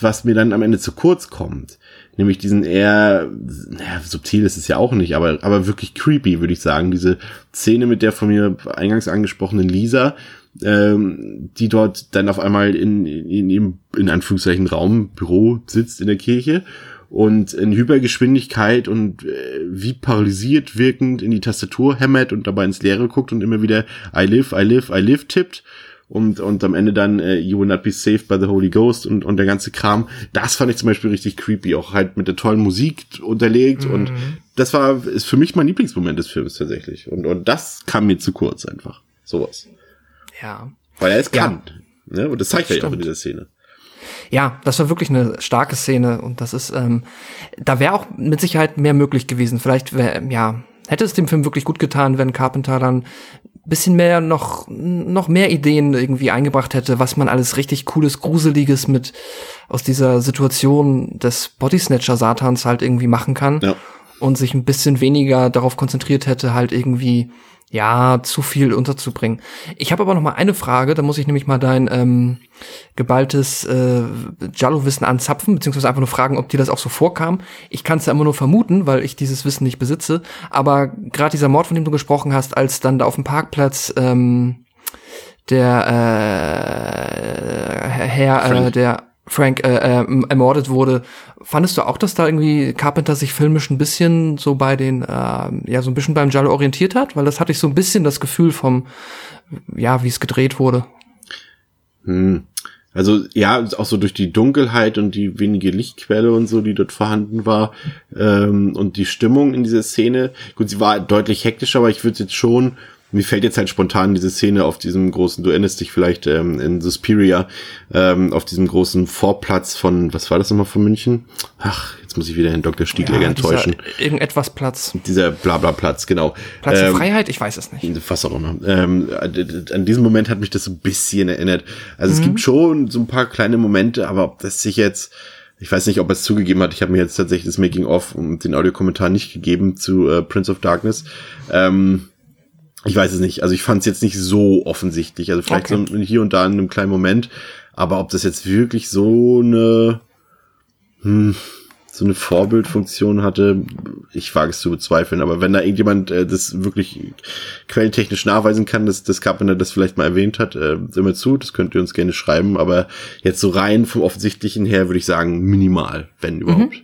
A: was mir dann am Ende zu kurz kommt. Nämlich diesen eher, naja, subtil ist es ja auch nicht, aber, aber wirklich creepy, würde ich sagen. Diese Szene mit der von mir eingangs angesprochenen Lisa, ähm, die dort dann auf einmal in, in ihrem, in Anführungszeichen, Raum, Büro sitzt in der Kirche und in Hypergeschwindigkeit und äh, wie paralysiert wirkend in die Tastatur hämmert und dabei ins Leere guckt und immer wieder I live, I live, I live tippt und, und am Ende dann äh, You will not be saved by the Holy Ghost und, und der ganze Kram. Das fand ich zum Beispiel richtig creepy, auch halt mit der tollen Musik unterlegt und das war, ist für mich mein Lieblingsmoment des Films tatsächlich und, und das kam mir zu kurz einfach. Sowas.
B: Ja.
A: Weil er es
B: Ja.
A: kann. Ne? Und das zeigt er ja auch in dieser Szene.
B: Ja, das war wirklich eine starke Szene und das ist, ähm, da wäre auch mit Sicherheit mehr möglich gewesen. Vielleicht wäre, ja, hätte es dem Film wirklich gut getan, wenn Carpenter dann bisschen mehr noch noch mehr Ideen irgendwie eingebracht hätte, was man alles richtig cooles, gruseliges mit aus dieser Situation des Bodysnatcher Satans halt irgendwie machen kann
A: Ja.
B: und sich ein bisschen weniger darauf konzentriert hätte, halt irgendwie ja zu viel unterzubringen. Ich habe aber noch mal eine Frage, da muss ich nämlich mal dein ähm, geballtes äh, Jallo-Wissen anzapfen, beziehungsweise einfach nur fragen, ob dir das auch so vorkam. Ich kann es ja immer nur vermuten, weil ich dieses Wissen nicht besitze. Aber gerade dieser Mord, von dem du gesprochen hast, als dann da auf dem Parkplatz ähm, der äh, Herr, äh, der Frank äh, äh, ermordet wurde, fandest du auch, dass da irgendwie Carpenter sich filmisch ein bisschen so bei den, äh, ja, so ein bisschen beim Jallo orientiert hat? Weil das hatte ich so ein bisschen das Gefühl vom, ja, wie es gedreht wurde.
A: Hm. Also ja, auch so durch die Dunkelheit und die wenige Lichtquelle und so, die dort vorhanden war ähm, und die Stimmung in dieser Szene. Gut, sie war deutlich hektischer, aber ich würde jetzt schon mir fällt jetzt halt spontan diese Szene auf diesem großen, du erinnerst dich vielleicht ähm, in Suspiria, ähm, auf diesem großen Vorplatz von, was war das nochmal von München? Ach, jetzt muss ich wieder den Dr. Stiegler
B: Ja,
A: enttäuschen.
B: Irgendetwas Platz.
A: Dieser Blabla-Platz, genau.
B: Platz der
A: Ähm,
B: Freiheit? Ich weiß es nicht.
A: was auch immer. Ähm, an diesen Moment hat mich das so ein bisschen erinnert. Also es gibt schon so ein paar kleine Momente, aber ob das sich jetzt, ich weiß nicht, ob er es zugegeben hat. Ich habe mir jetzt tatsächlich das Making-of und den Audiokommentar nicht gegeben zu äh, Prince of Darkness. Ähm, ich weiß es nicht. Also ich fand es jetzt nicht so offensichtlich. Also vielleicht
B: Okay.
A: so hier und da in einem kleinen Moment. Aber ob das jetzt wirklich so eine, hm, so eine Vorbildfunktion hatte, ich wage es zu bezweifeln. Aber wenn da irgendjemand äh, das wirklich quellentechnisch nachweisen kann, dass, dass Carpenter das vielleicht mal erwähnt hat, äh, immer zu, das könnt ihr uns gerne schreiben. Aber jetzt so rein vom Offensichtlichen her würde ich sagen, minimal, wenn überhaupt.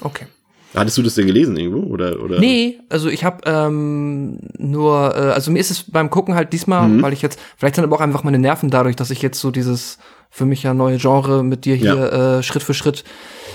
B: Okay.
A: Hattest du das denn gelesen irgendwo? Oder, oder?
B: Nee, also ich habe ähm, nur, äh, also mir ist es beim Gucken halt diesmal,
A: Mhm.
B: weil ich jetzt, vielleicht sind aber auch einfach meine Nerven dadurch, dass ich jetzt so dieses für mich ja neue Genre mit dir hier äh, Schritt für Schritt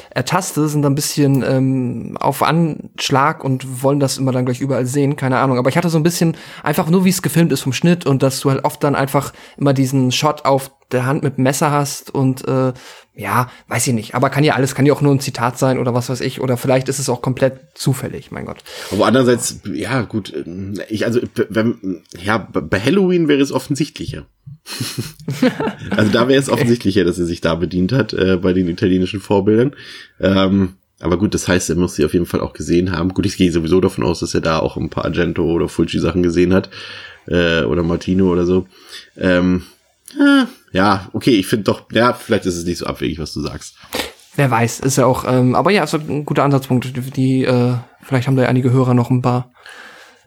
B: ertaste, sind ein bisschen ähm, auf Anschlag und wollen das immer dann gleich überall sehen, keine Ahnung. Aber ich hatte so ein bisschen einfach nur, wie es gefilmt ist vom Schnitt und dass du halt oft dann einfach immer diesen Shot auf der Hand mit dem Messer hast und äh, ja, weiß ich nicht. Aber kann ja alles, kann ja auch nur ein Zitat sein oder was weiß ich. Oder vielleicht ist es auch komplett zufällig, mein Gott.
A: Aber andererseits, ja, gut, ähm, ich, also, wenn, ja, bei Halloween wäre es offensichtlicher. also da wäre es offensichtlicher, dass er sich da bedient hat, äh, bei den italienischen Vorbildern. Ähm, aber gut, das heißt, er muss sie auf jeden Fall auch gesehen haben. Gut, ich gehe sowieso davon aus, dass er da auch ein paar Argento oder Fulci Sachen gesehen hat. Äh, oder Martino oder so. Ähm, äh, ja, okay, ich finde doch, ja, vielleicht ist es nicht so abwegig, was du sagst.
B: Wer weiß, ist ja auch, ähm, aber ja, ist ein guter Ansatzpunkt. Die, die äh, vielleicht haben da einige Hörer noch ein paar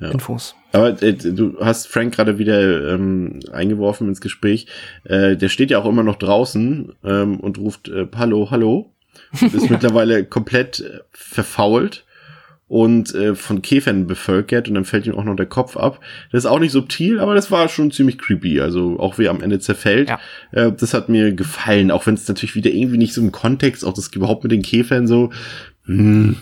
B: Infos.
A: Aber äh, du hast Frank gerade wieder ähm, eingeworfen ins Gespräch. Äh, der steht ja auch immer noch draußen ähm, und ruft äh, Hallo, hallo. Und ist mittlerweile komplett äh, verfault und äh, von Käfern bevölkert und dann fällt ihm auch noch der Kopf ab. Das ist auch nicht subtil, aber das war schon ziemlich creepy. Also auch wie er am Ende zerfällt.
B: Ja.
A: Äh, das hat mir gefallen, auch wenn es natürlich wieder irgendwie nicht so im Kontext, auch das überhaupt mit den Käfern so. Hm.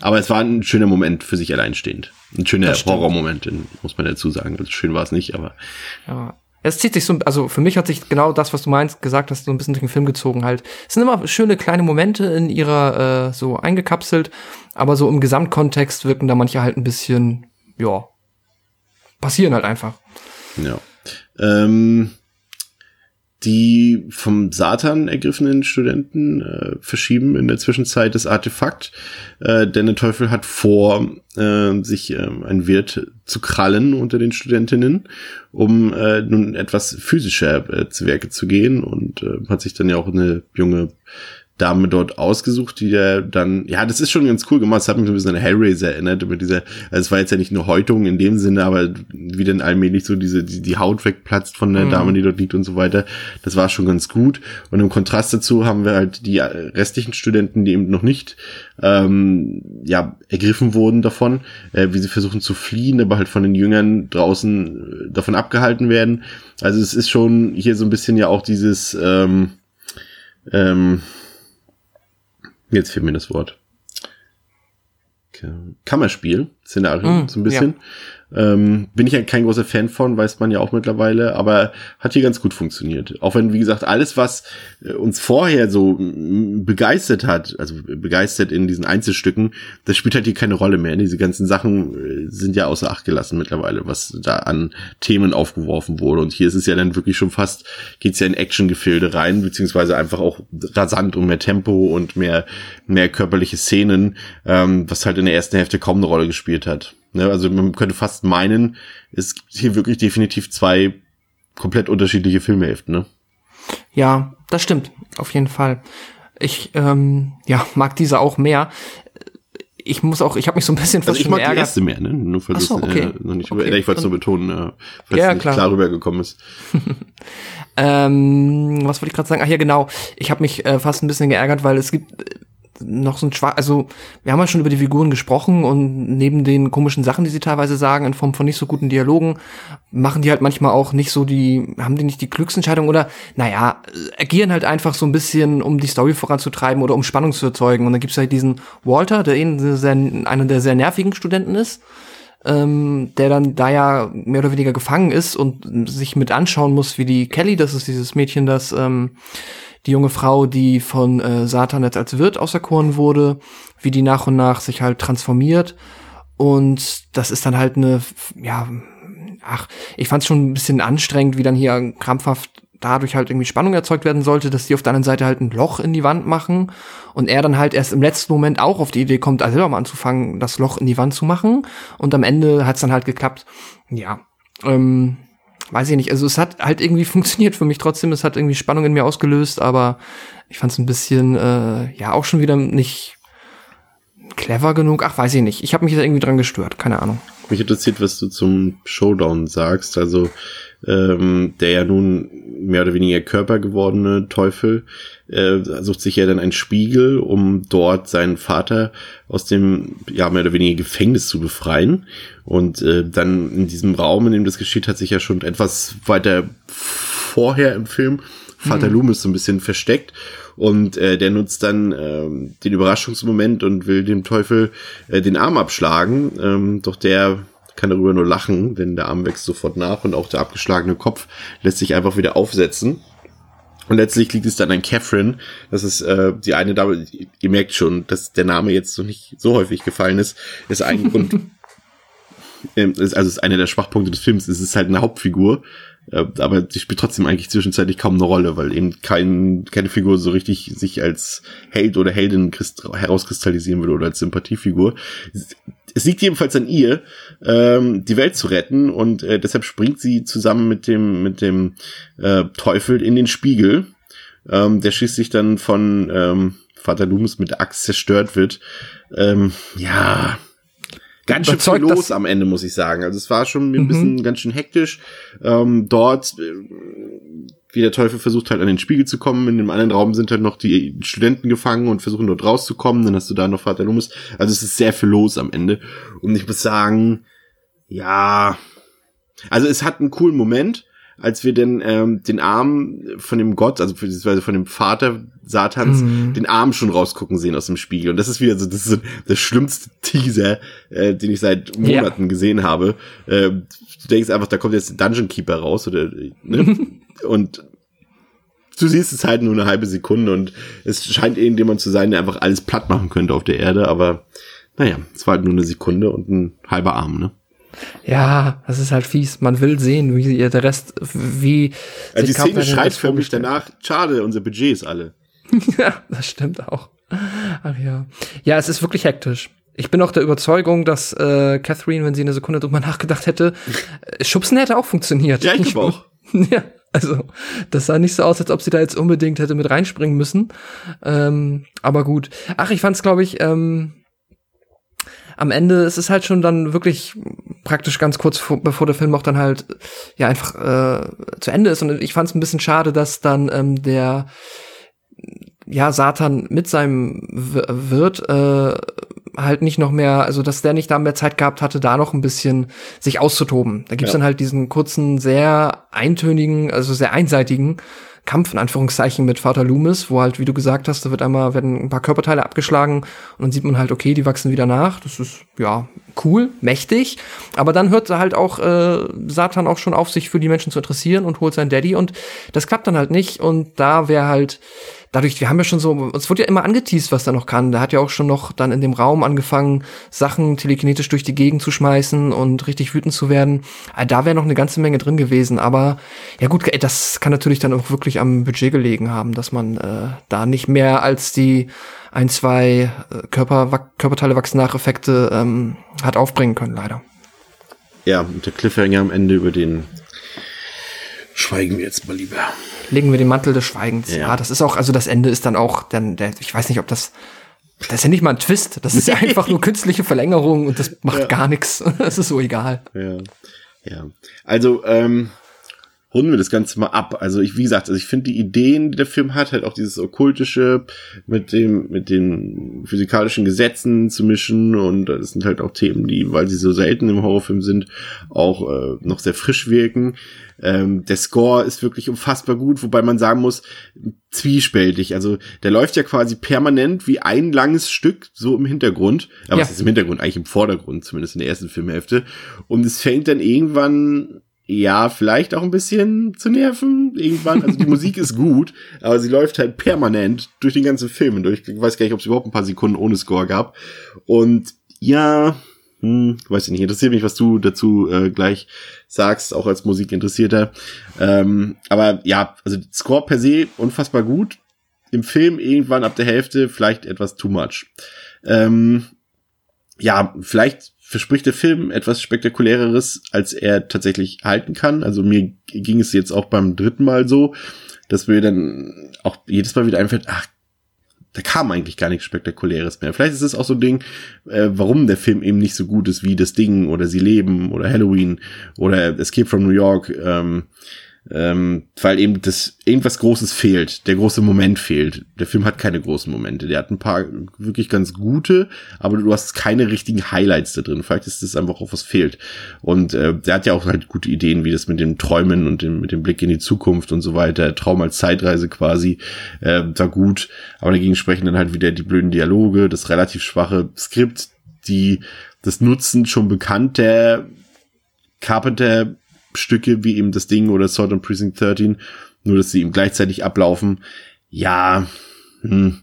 A: Aber es war ein schöner Moment für sich alleinstehend. Ein schöner. Horrormoment, den muss man dazu sagen. Also schön war es nicht, aber
B: Ja. Es zieht sich so, also für mich hat sich genau das, was du meinst, gesagt hast, so ein bisschen durch den Film gezogen halt. Es sind immer schöne kleine Momente in ihrer, äh, so eingekapselt, aber so im Gesamtkontext wirken da manche halt ein bisschen, ja, passieren halt einfach.
A: ja. Ähm, die vom Satan ergriffenen Studenten äh, verschieben in der Zwischenzeit das Artefakt, äh, denn der Teufel hat vor, äh, sich äh, ein Wirt zu krallen unter den Studentinnen, um äh, nun etwas physischer äh, zu Werke zu gehen und äh, hat sich dann ja auch eine junge Dame dort ausgesucht, die der dann, ja, das ist schon ganz cool gemacht. Das hat mich so ein bisschen an Hellraiser erinnert, mit dieser, also es war jetzt ja nicht nur Häutung in dem Sinne, aber wie dann allmählich so diese, die, die Haut wegplatzt von der Dame, die dort liegt und so weiter. Das war schon ganz gut. Und im Kontrast dazu haben wir halt die restlichen Studenten, die eben noch nicht, ähm, ja, ergriffen wurden davon, äh, wie sie versuchen zu fliehen, aber halt von den Jüngern draußen äh, davon abgehalten werden. Also es ist schon hier so ein bisschen ja auch dieses, ähm, ähm, Jetzt fehlt mir das Wort. Kammerspiel, Szenario,
B: Mm,
A: so ein bisschen. Ähm, bin ich ja kein großer Fan von, weiß man ja auch mittlerweile, aber hat hier ganz gut funktioniert. Auch wenn, wie gesagt, alles, was äh, uns vorher so begeistert hat, also begeistert in diesen Einzelstücken, das spielt halt hier keine Rolle mehr. Diese ganzen Sachen äh, sind ja außer Acht gelassen mittlerweile, was da an Themen aufgeworfen wurde. Und hier ist es ja dann wirklich schon fast, geht's ja in Actiongefilde rein, beziehungsweise einfach auch rasant und mehr Tempo und mehr, mehr körperliche Szenen, ähm, was halt in der ersten Hälfte kaum eine Rolle gespielt hat. Ne, also man könnte fast meinen, es gibt hier wirklich definitiv zwei komplett unterschiedliche Filmhälften, ne?
B: Ja, das stimmt, auf jeden Fall. Ich ähm, ja, mag diese auch mehr. Ich muss auch, ich habe mich so ein bisschen fast
A: Also ich mag die
B: geärgert.
A: erste mehr, ne? Nur falls
B: so,
A: es
B: okay.
A: äh, noch nicht
B: Okay,
A: über, ich wollte es nur betonen, äh, falls
B: Ja,
A: es nicht
B: klar.
A: klar rübergekommen ist.
B: Ähm, was wollte ich gerade sagen? Ach ja, genau. Ich habe mich äh, fast ein bisschen geärgert, weil es gibt noch so ein Schwach, also wir haben ja schon über die Figuren gesprochen und neben den komischen Sachen, die sie teilweise sagen, in Form von nicht so guten Dialogen, machen die halt manchmal auch nicht so die, haben die nicht die Glücksentscheidung oder, naja, agieren halt einfach so ein bisschen, um die Story voranzutreiben oder um Spannung zu erzeugen. Und dann gibt's halt diesen Walter, der eben sehr, einer der sehr nervigen Studenten ist, ähm, der dann da ja mehr oder weniger gefangen ist und sich mit anschauen muss, wie die Kelly, das ist dieses Mädchen, das ähm, die junge Frau, die von äh, Satan jetzt als Wirt auserkoren wurde, wie die nach und nach sich halt transformiert. Und das ist dann halt eine, ja, ach, ich fand es schon ein bisschen anstrengend, wie dann hier krampfhaft dadurch halt irgendwie Spannung erzeugt werden sollte, dass die auf der anderen Seite halt ein Loch in die Wand machen und er dann halt erst im letzten Moment auch auf die Idee kommt, also selber mal anzufangen, das Loch in die Wand zu machen und am Ende hat es dann halt geklappt. Ja, ähm, weiß ich nicht. Also es hat halt irgendwie funktioniert für mich trotzdem. Es hat irgendwie Spannung in mir ausgelöst, aber ich fand es ein bisschen, äh, ja, auch schon wieder nicht clever genug. Ach, weiß ich nicht. Ich habe mich da irgendwie dran gestört. Keine Ahnung.
A: Mich interessiert, was du zum Showdown sagst. Also ähm, der ja nun mehr oder weniger Körper gewordene Teufel äh, sucht sich ja dann einen Spiegel, um dort seinen Vater aus dem ja mehr oder weniger Gefängnis zu befreien. Und äh, dann in diesem Raum, in dem das geschieht, hat sich ja schon etwas weiter vorher im Film Vater hm. Loomis so ein bisschen versteckt und äh, der nutzt dann äh, den Überraschungsmoment und will dem Teufel äh, den Arm abschlagen. Ähm, doch der kann darüber nur lachen, denn der Arm wächst sofort nach und auch der abgeschlagene Kopf lässt sich einfach wieder aufsetzen. Und letztlich liegt es dann an Catherine. Das ist äh, die eine Dame, ihr merkt schon, dass der Name jetzt so nicht so häufig gefallen ist. Ist ein Grund, ähm, ist, also ist einer der Schwachpunkte des Films. Es ist halt eine Hauptfigur, aber die spielt trotzdem eigentlich zwischenzeitlich kaum eine Rolle, weil eben kein, keine Figur so richtig sich als Held oder Heldin herauskristallisieren würde oder als Sympathiefigur. Es liegt jedenfalls an ihr, ähm, die Welt zu retten und äh, deshalb springt sie zusammen mit dem mit dem äh, Teufel in den Spiegel, ähm, der schließlich dann von ähm, Vater Loomis mit der Axt zerstört wird. Ähm, ja, ganz schön viel los am Ende, muss ich sagen. Also es war schon ein mhm. bisschen ganz schön hektisch. Ähm, dort, äh, wie der Teufel versucht halt an den Spiegel zu kommen. In dem anderen Raum sind halt noch die Studenten gefangen und versuchen dort rauszukommen. Dann hast du da noch Vater Loomis. Also es ist sehr viel los am Ende. Und ich muss sagen, ja, also es hat einen coolen Moment als wir denn ähm, den Arm von dem Gott, also beziehungsweise von dem Vater Satans, mhm. den Arm schon rausgucken sehen aus dem Spiegel. Und das ist wieder so, das ist der schlimmste Teaser, äh, den ich seit Monaten ja. gesehen habe. Äh, du denkst einfach, da kommt jetzt der Dungeon Keeper raus oder ne? und du siehst es halt nur eine halbe Sekunde und es scheint irgendjemand zu sein, der einfach alles platt machen könnte auf der Erde, aber naja, es war halt nur eine Sekunde und ein halber Arm, ne?
B: Ja, das ist halt fies. Man will sehen, wie der Rest, wie.
A: Ja, die Szene schreit für mich danach, schade, unser Budget ist alle.
B: ja, das stimmt auch. Ach ja. Ja, es ist wirklich hektisch. Ich bin auch der Überzeugung, dass äh, Catherine, wenn sie eine Sekunde drüber nachgedacht hätte, äh, Schubsen hätte auch funktioniert.
A: Ja, ich glaube auch.
B: ja, also das sah nicht so aus, als ob sie da jetzt unbedingt hätte mit reinspringen müssen. Ähm, aber gut. Ach, ich fand's, glaube ich, ähm, am Ende ist es halt schon dann wirklich praktisch ganz kurz vor, bevor der Film auch dann halt ja einfach äh, zu Ende ist. Und ich fand es ein bisschen schade, dass dann ähm, der ja Satan mit seinem Wirt äh, halt nicht noch mehr, also dass der nicht da mehr Zeit gehabt hatte, da noch ein bisschen sich auszutoben. Da gibt's ja. dann halt diesen kurzen, sehr eintönigen, also sehr einseitigen Kampf in Anführungszeichen mit Vater Loomis, wo halt, wie du gesagt hast, da wird einmal werden ein paar Körperteile abgeschlagen und dann sieht man halt, okay, die wachsen wieder nach. Das ist ja cool, mächtig. Aber dann hört halt auch äh, Satan auch schon auf, sich für die Menschen zu interessieren und holt seinen Daddy und das klappt dann halt nicht. Und da wäre halt dadurch, wir haben ja schon so, es wurde ja immer angeteased, was er noch kann. Der hat ja auch schon noch dann in dem Raum angefangen, Sachen telekinetisch durch die Gegend zu schmeißen und richtig wütend zu werden. Ah, da wäre noch eine ganze Menge drin gewesen. Aber ja gut, das kann natürlich dann auch wirklich am Budget gelegen haben, dass man äh, da nicht mehr als die ein, zwei äh, Körper, Körperteile wachsen nach Effekte ähm, hat aufbringen können, leider.
A: Ja, der Cliffhanger am Ende über den schweigen wir jetzt mal lieber
B: legen wir den Mantel des Schweigens. Ja. ja, das ist auch, also das Ende ist dann auch, dann, der, ich weiß nicht, ob das, das ist ja nicht mal ein Twist, das ist ja einfach nur künstliche Verlängerung und das macht ja. gar nichts. Das ist so egal.
A: Ja. Ja. Also, ähm, runden wir das Ganze mal ab. Also ich, wie gesagt, also ich finde die Ideen, die der Film hat, halt auch dieses okkultische mit dem, mit den physikalischen Gesetzen zu mischen und das sind halt auch Themen, die, weil sie so selten im Horrorfilm sind, auch äh, noch sehr frisch wirken. Ähm, der Score ist wirklich unfassbar gut, wobei man sagen muss, zwiespältig. Also der läuft ja quasi permanent wie ein langes Stück so im Hintergrund. Aber ja. es ist im Hintergrund, eigentlich im Vordergrund, zumindest in der ersten Filmhälfte. Und es fängt dann irgendwann ja, vielleicht auch ein bisschen zu nerven irgendwann. Also die Musik ist gut, aber sie läuft halt permanent durch den ganzen Film durch. Ich weiß gar nicht, ob es überhaupt ein paar Sekunden ohne Score gab. Und ja, hm, weiß ich nicht, interessiert mich, was du dazu äh, gleich sagst, auch als Musikinteressierter. Ähm, aber ja, also Score per se unfassbar gut. Im Film irgendwann ab der Hälfte vielleicht etwas too much. Ähm, ja, vielleicht verspricht der Film etwas spektakuläreres, als er tatsächlich halten kann. Also mir ging es jetzt auch beim dritten Mal so, dass mir dann auch jedes Mal wieder einfällt, ach, da kam eigentlich gar nichts Spektakuläres mehr. Vielleicht ist es auch so ein Ding, äh, warum der Film eben nicht so gut ist wie das Ding oder Sie leben oder Halloween oder Escape from New York. Ähm, ähm, weil eben das irgendwas Großes fehlt, der große Moment fehlt. Der Film hat keine großen Momente. Der hat ein paar wirklich ganz gute, aber du hast keine richtigen Highlights da drin. Vielleicht ist das einfach auch was fehlt. Und äh, der hat ja auch halt gute Ideen, wie das mit dem Träumen und dem, mit dem Blick in die Zukunft und so weiter. Traum als Zeitreise quasi äh, war gut, aber dagegen sprechen dann halt wieder die blöden Dialoge, das relativ schwache Skript, die das Nutzen schon bekannter Carpenter Stücke wie eben das Ding oder Sword and Precinct 13, nur dass sie eben gleichzeitig ablaufen. Ja, hm,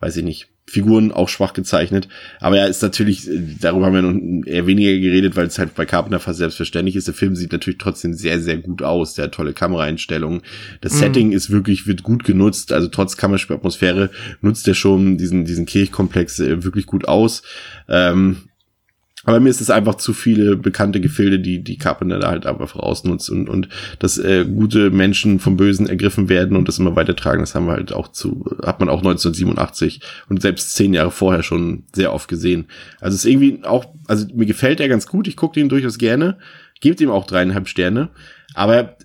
A: weiß ich nicht. Figuren auch schwach gezeichnet. Aber er ist natürlich, darüber haben wir noch eher weniger geredet, weil es halt bei Carpenter fast selbstverständlich ist. Der Film sieht natürlich trotzdem sehr, sehr gut aus. Der hat tolle Kameraeinstellungen. Das mhm. Setting ist wirklich, wird gut genutzt. Also trotz Kammerspielatmosphäre nutzt er schon diesen, diesen Kirchkomplex äh, wirklich gut aus. Ähm, aber mir ist es einfach zu viele bekannte Gefilde, die die Carpenter da halt einfach rausnutzt und, und dass äh, gute Menschen vom Bösen ergriffen werden und das immer weitertragen. Das haben wir halt auch zu, hat man auch 1987 und selbst zehn Jahre vorher schon sehr oft gesehen. Also es ist irgendwie auch, also mir gefällt er ganz gut. Ich gucke den durchaus gerne, gebe ihm auch dreieinhalb Sterne. Aber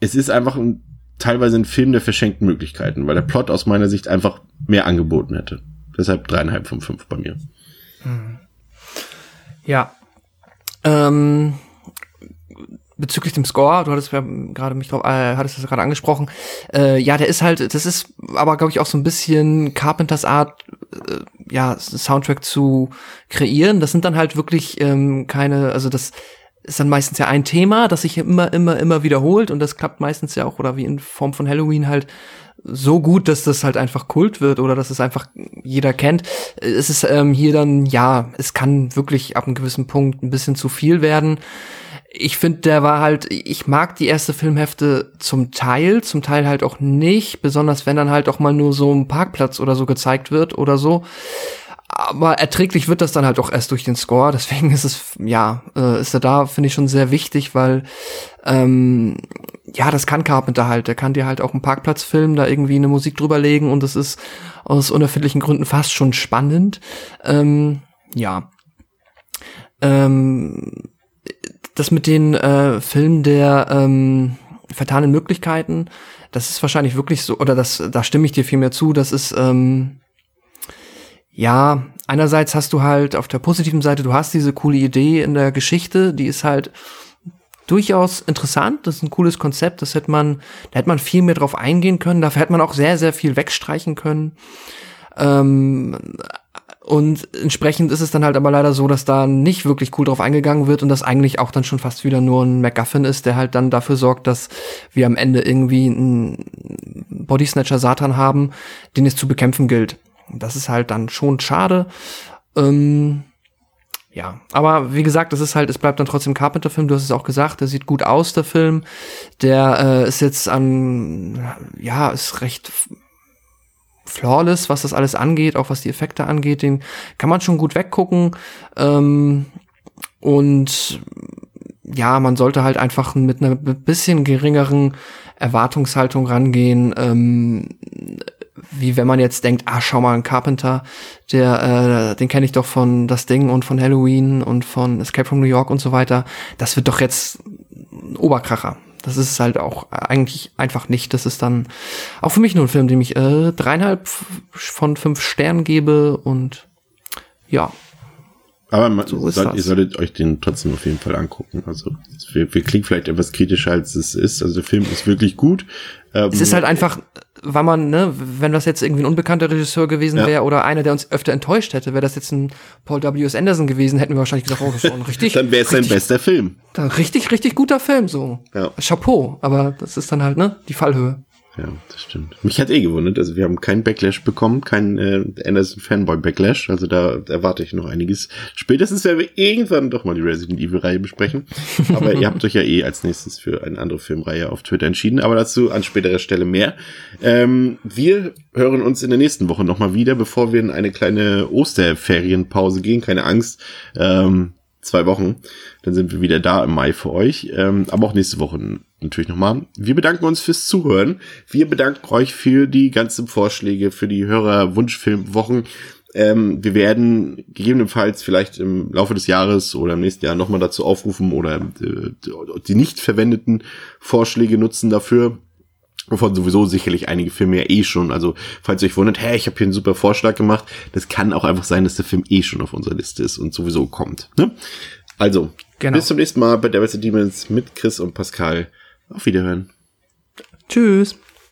A: es ist einfach ein, teilweise ein Film der verschenkten Möglichkeiten, weil der Plot aus meiner Sicht einfach mehr angeboten hätte. Deshalb dreieinhalb von fünf bei mir.
B: Hm. Ja. Ähm, bezüglich dem Score, du hattest ja gerade mich drauf, äh, hattest das gerade angesprochen. Äh, ja, der ist halt, das ist aber glaube ich auch so ein bisschen Carpenters Art, äh, ja, Soundtrack zu kreieren. Das sind dann halt wirklich ähm, keine, also das ist dann meistens ja ein Thema, das sich immer, immer, immer wiederholt und das klappt meistens ja auch oder wie in Form von Halloween halt so gut, dass das halt einfach Kult wird oder dass es einfach jeder kennt. Es ist ähm, hier dann, ja, es kann wirklich ab einem gewissen Punkt ein bisschen zu viel werden. Ich finde, der war halt, ich mag die erste Filmhefte zum Teil, zum Teil halt auch nicht, besonders wenn dann halt auch mal nur so ein Parkplatz oder so gezeigt wird oder so aber erträglich wird das dann halt auch erst durch den Score. Deswegen ist es, ja, äh, ist er da, finde ich, schon sehr wichtig, weil, ähm, ja, das kann Carpenter halt. Der kann dir halt auch einen Parkplatz filmen, da irgendwie eine Musik drüber legen und das ist aus unerfindlichen Gründen fast schon spannend. Ähm, ja. Ähm, das mit den äh, Filmen der ähm, vertanen Möglichkeiten, das ist wahrscheinlich wirklich so, oder das, da stimme ich dir viel mehr zu, das ist, ähm, ja, einerseits hast du halt auf der positiven Seite, du hast diese coole Idee in der Geschichte, die ist halt durchaus interessant, das ist ein cooles Konzept, das hätte man, da hätte man viel mehr drauf eingehen können, dafür hätte man auch sehr, sehr viel wegstreichen können. Ähm, und entsprechend ist es dann halt aber leider so, dass da nicht wirklich cool drauf eingegangen wird und das eigentlich auch dann schon fast wieder nur ein MacGuffin ist, der halt dann dafür sorgt, dass wir am Ende irgendwie einen Bodysnatcher Satan haben, den es zu bekämpfen gilt. Das ist halt dann schon schade. Ähm, ja, aber wie gesagt, es ist halt, es bleibt dann trotzdem Carpenter-Film. Du hast es auch gesagt, der sieht gut aus, der Film. Der äh, ist jetzt an, ja, ist recht flawless, was das alles angeht, auch was die Effekte angeht. Den kann man schon gut weggucken. Ähm, und ja, man sollte halt einfach mit einer bisschen geringeren Erwartungshaltung rangehen. Ähm, wie wenn man jetzt denkt, ah, schau mal, ein Carpenter, der, äh, den kenne ich doch von Das Ding und von Halloween und von Escape from New York und so weiter. Das wird doch jetzt ein Oberkracher. Das ist halt auch eigentlich einfach nicht. Das ist dann auch für mich nur ein Film, dem ich äh, dreieinhalb von fünf Sternen gebe und ja,
A: Aber man,
B: So das.
A: ihr solltet euch den trotzdem auf jeden Fall angucken. Also wir, wir klingen vielleicht etwas kritischer, als es ist. Also der Film ist wirklich gut. Ähm,
B: Es ist halt einfach, weil man, ne, wenn das jetzt irgendwie ein unbekannter Regisseur gewesen
A: Ja.
B: wäre oder einer, der uns öfter enttäuscht hätte, wäre das jetzt ein Paul W.S. Anderson gewesen, hätten wir wahrscheinlich gesagt, oh, das ist schon richtig,
A: dann wäre es sein bester Film.
B: dann richtig, richtig guter Film, so.
A: Ja.
B: Chapeau, aber das ist dann halt, ne, die Fallhöhe.
A: Ja, das stimmt. Mich hat eh gewundert. Also wir haben keinen Backlash bekommen, keinen äh, Anderson Fanboy Backlash. Also da erwarte ich noch einiges. Spätestens werden wir irgendwann doch mal die Resident Evil Reihe besprechen. Aber ihr habt euch ja eh als nächstes für eine andere Filmreihe auf Twitter entschieden. Aber dazu an späterer Stelle mehr. Ähm, wir hören uns in der nächsten Woche nochmal wieder, bevor wir in eine kleine Osterferienpause gehen. Keine Angst. Ähm, zwei Wochen. Dann sind wir wieder da im Mai für euch. Ähm, aber auch nächste Woche natürlich nochmal. Wir bedanken uns fürs Zuhören. Wir bedanken euch für die ganzen Vorschläge, für die Hörer-Wunschfilmwochen. Ähm, wir werden gegebenenfalls vielleicht im Laufe des Jahres oder im nächsten Jahr nochmal dazu aufrufen oder äh, die nicht verwendeten Vorschläge nutzen dafür wovon sowieso sicherlich einige Filme ja eh schon, also falls ihr euch wundert, hä, ich habe hier einen super Vorschlag gemacht, das kann auch einfach sein, dass der Film eh schon auf unserer Liste ist und sowieso kommt. Ne? Also,
B: Genau.
A: bis zum nächsten Mal bei Devils and Demons mit Chris und Pascal. Auf Wiederhören.
B: Tschüss.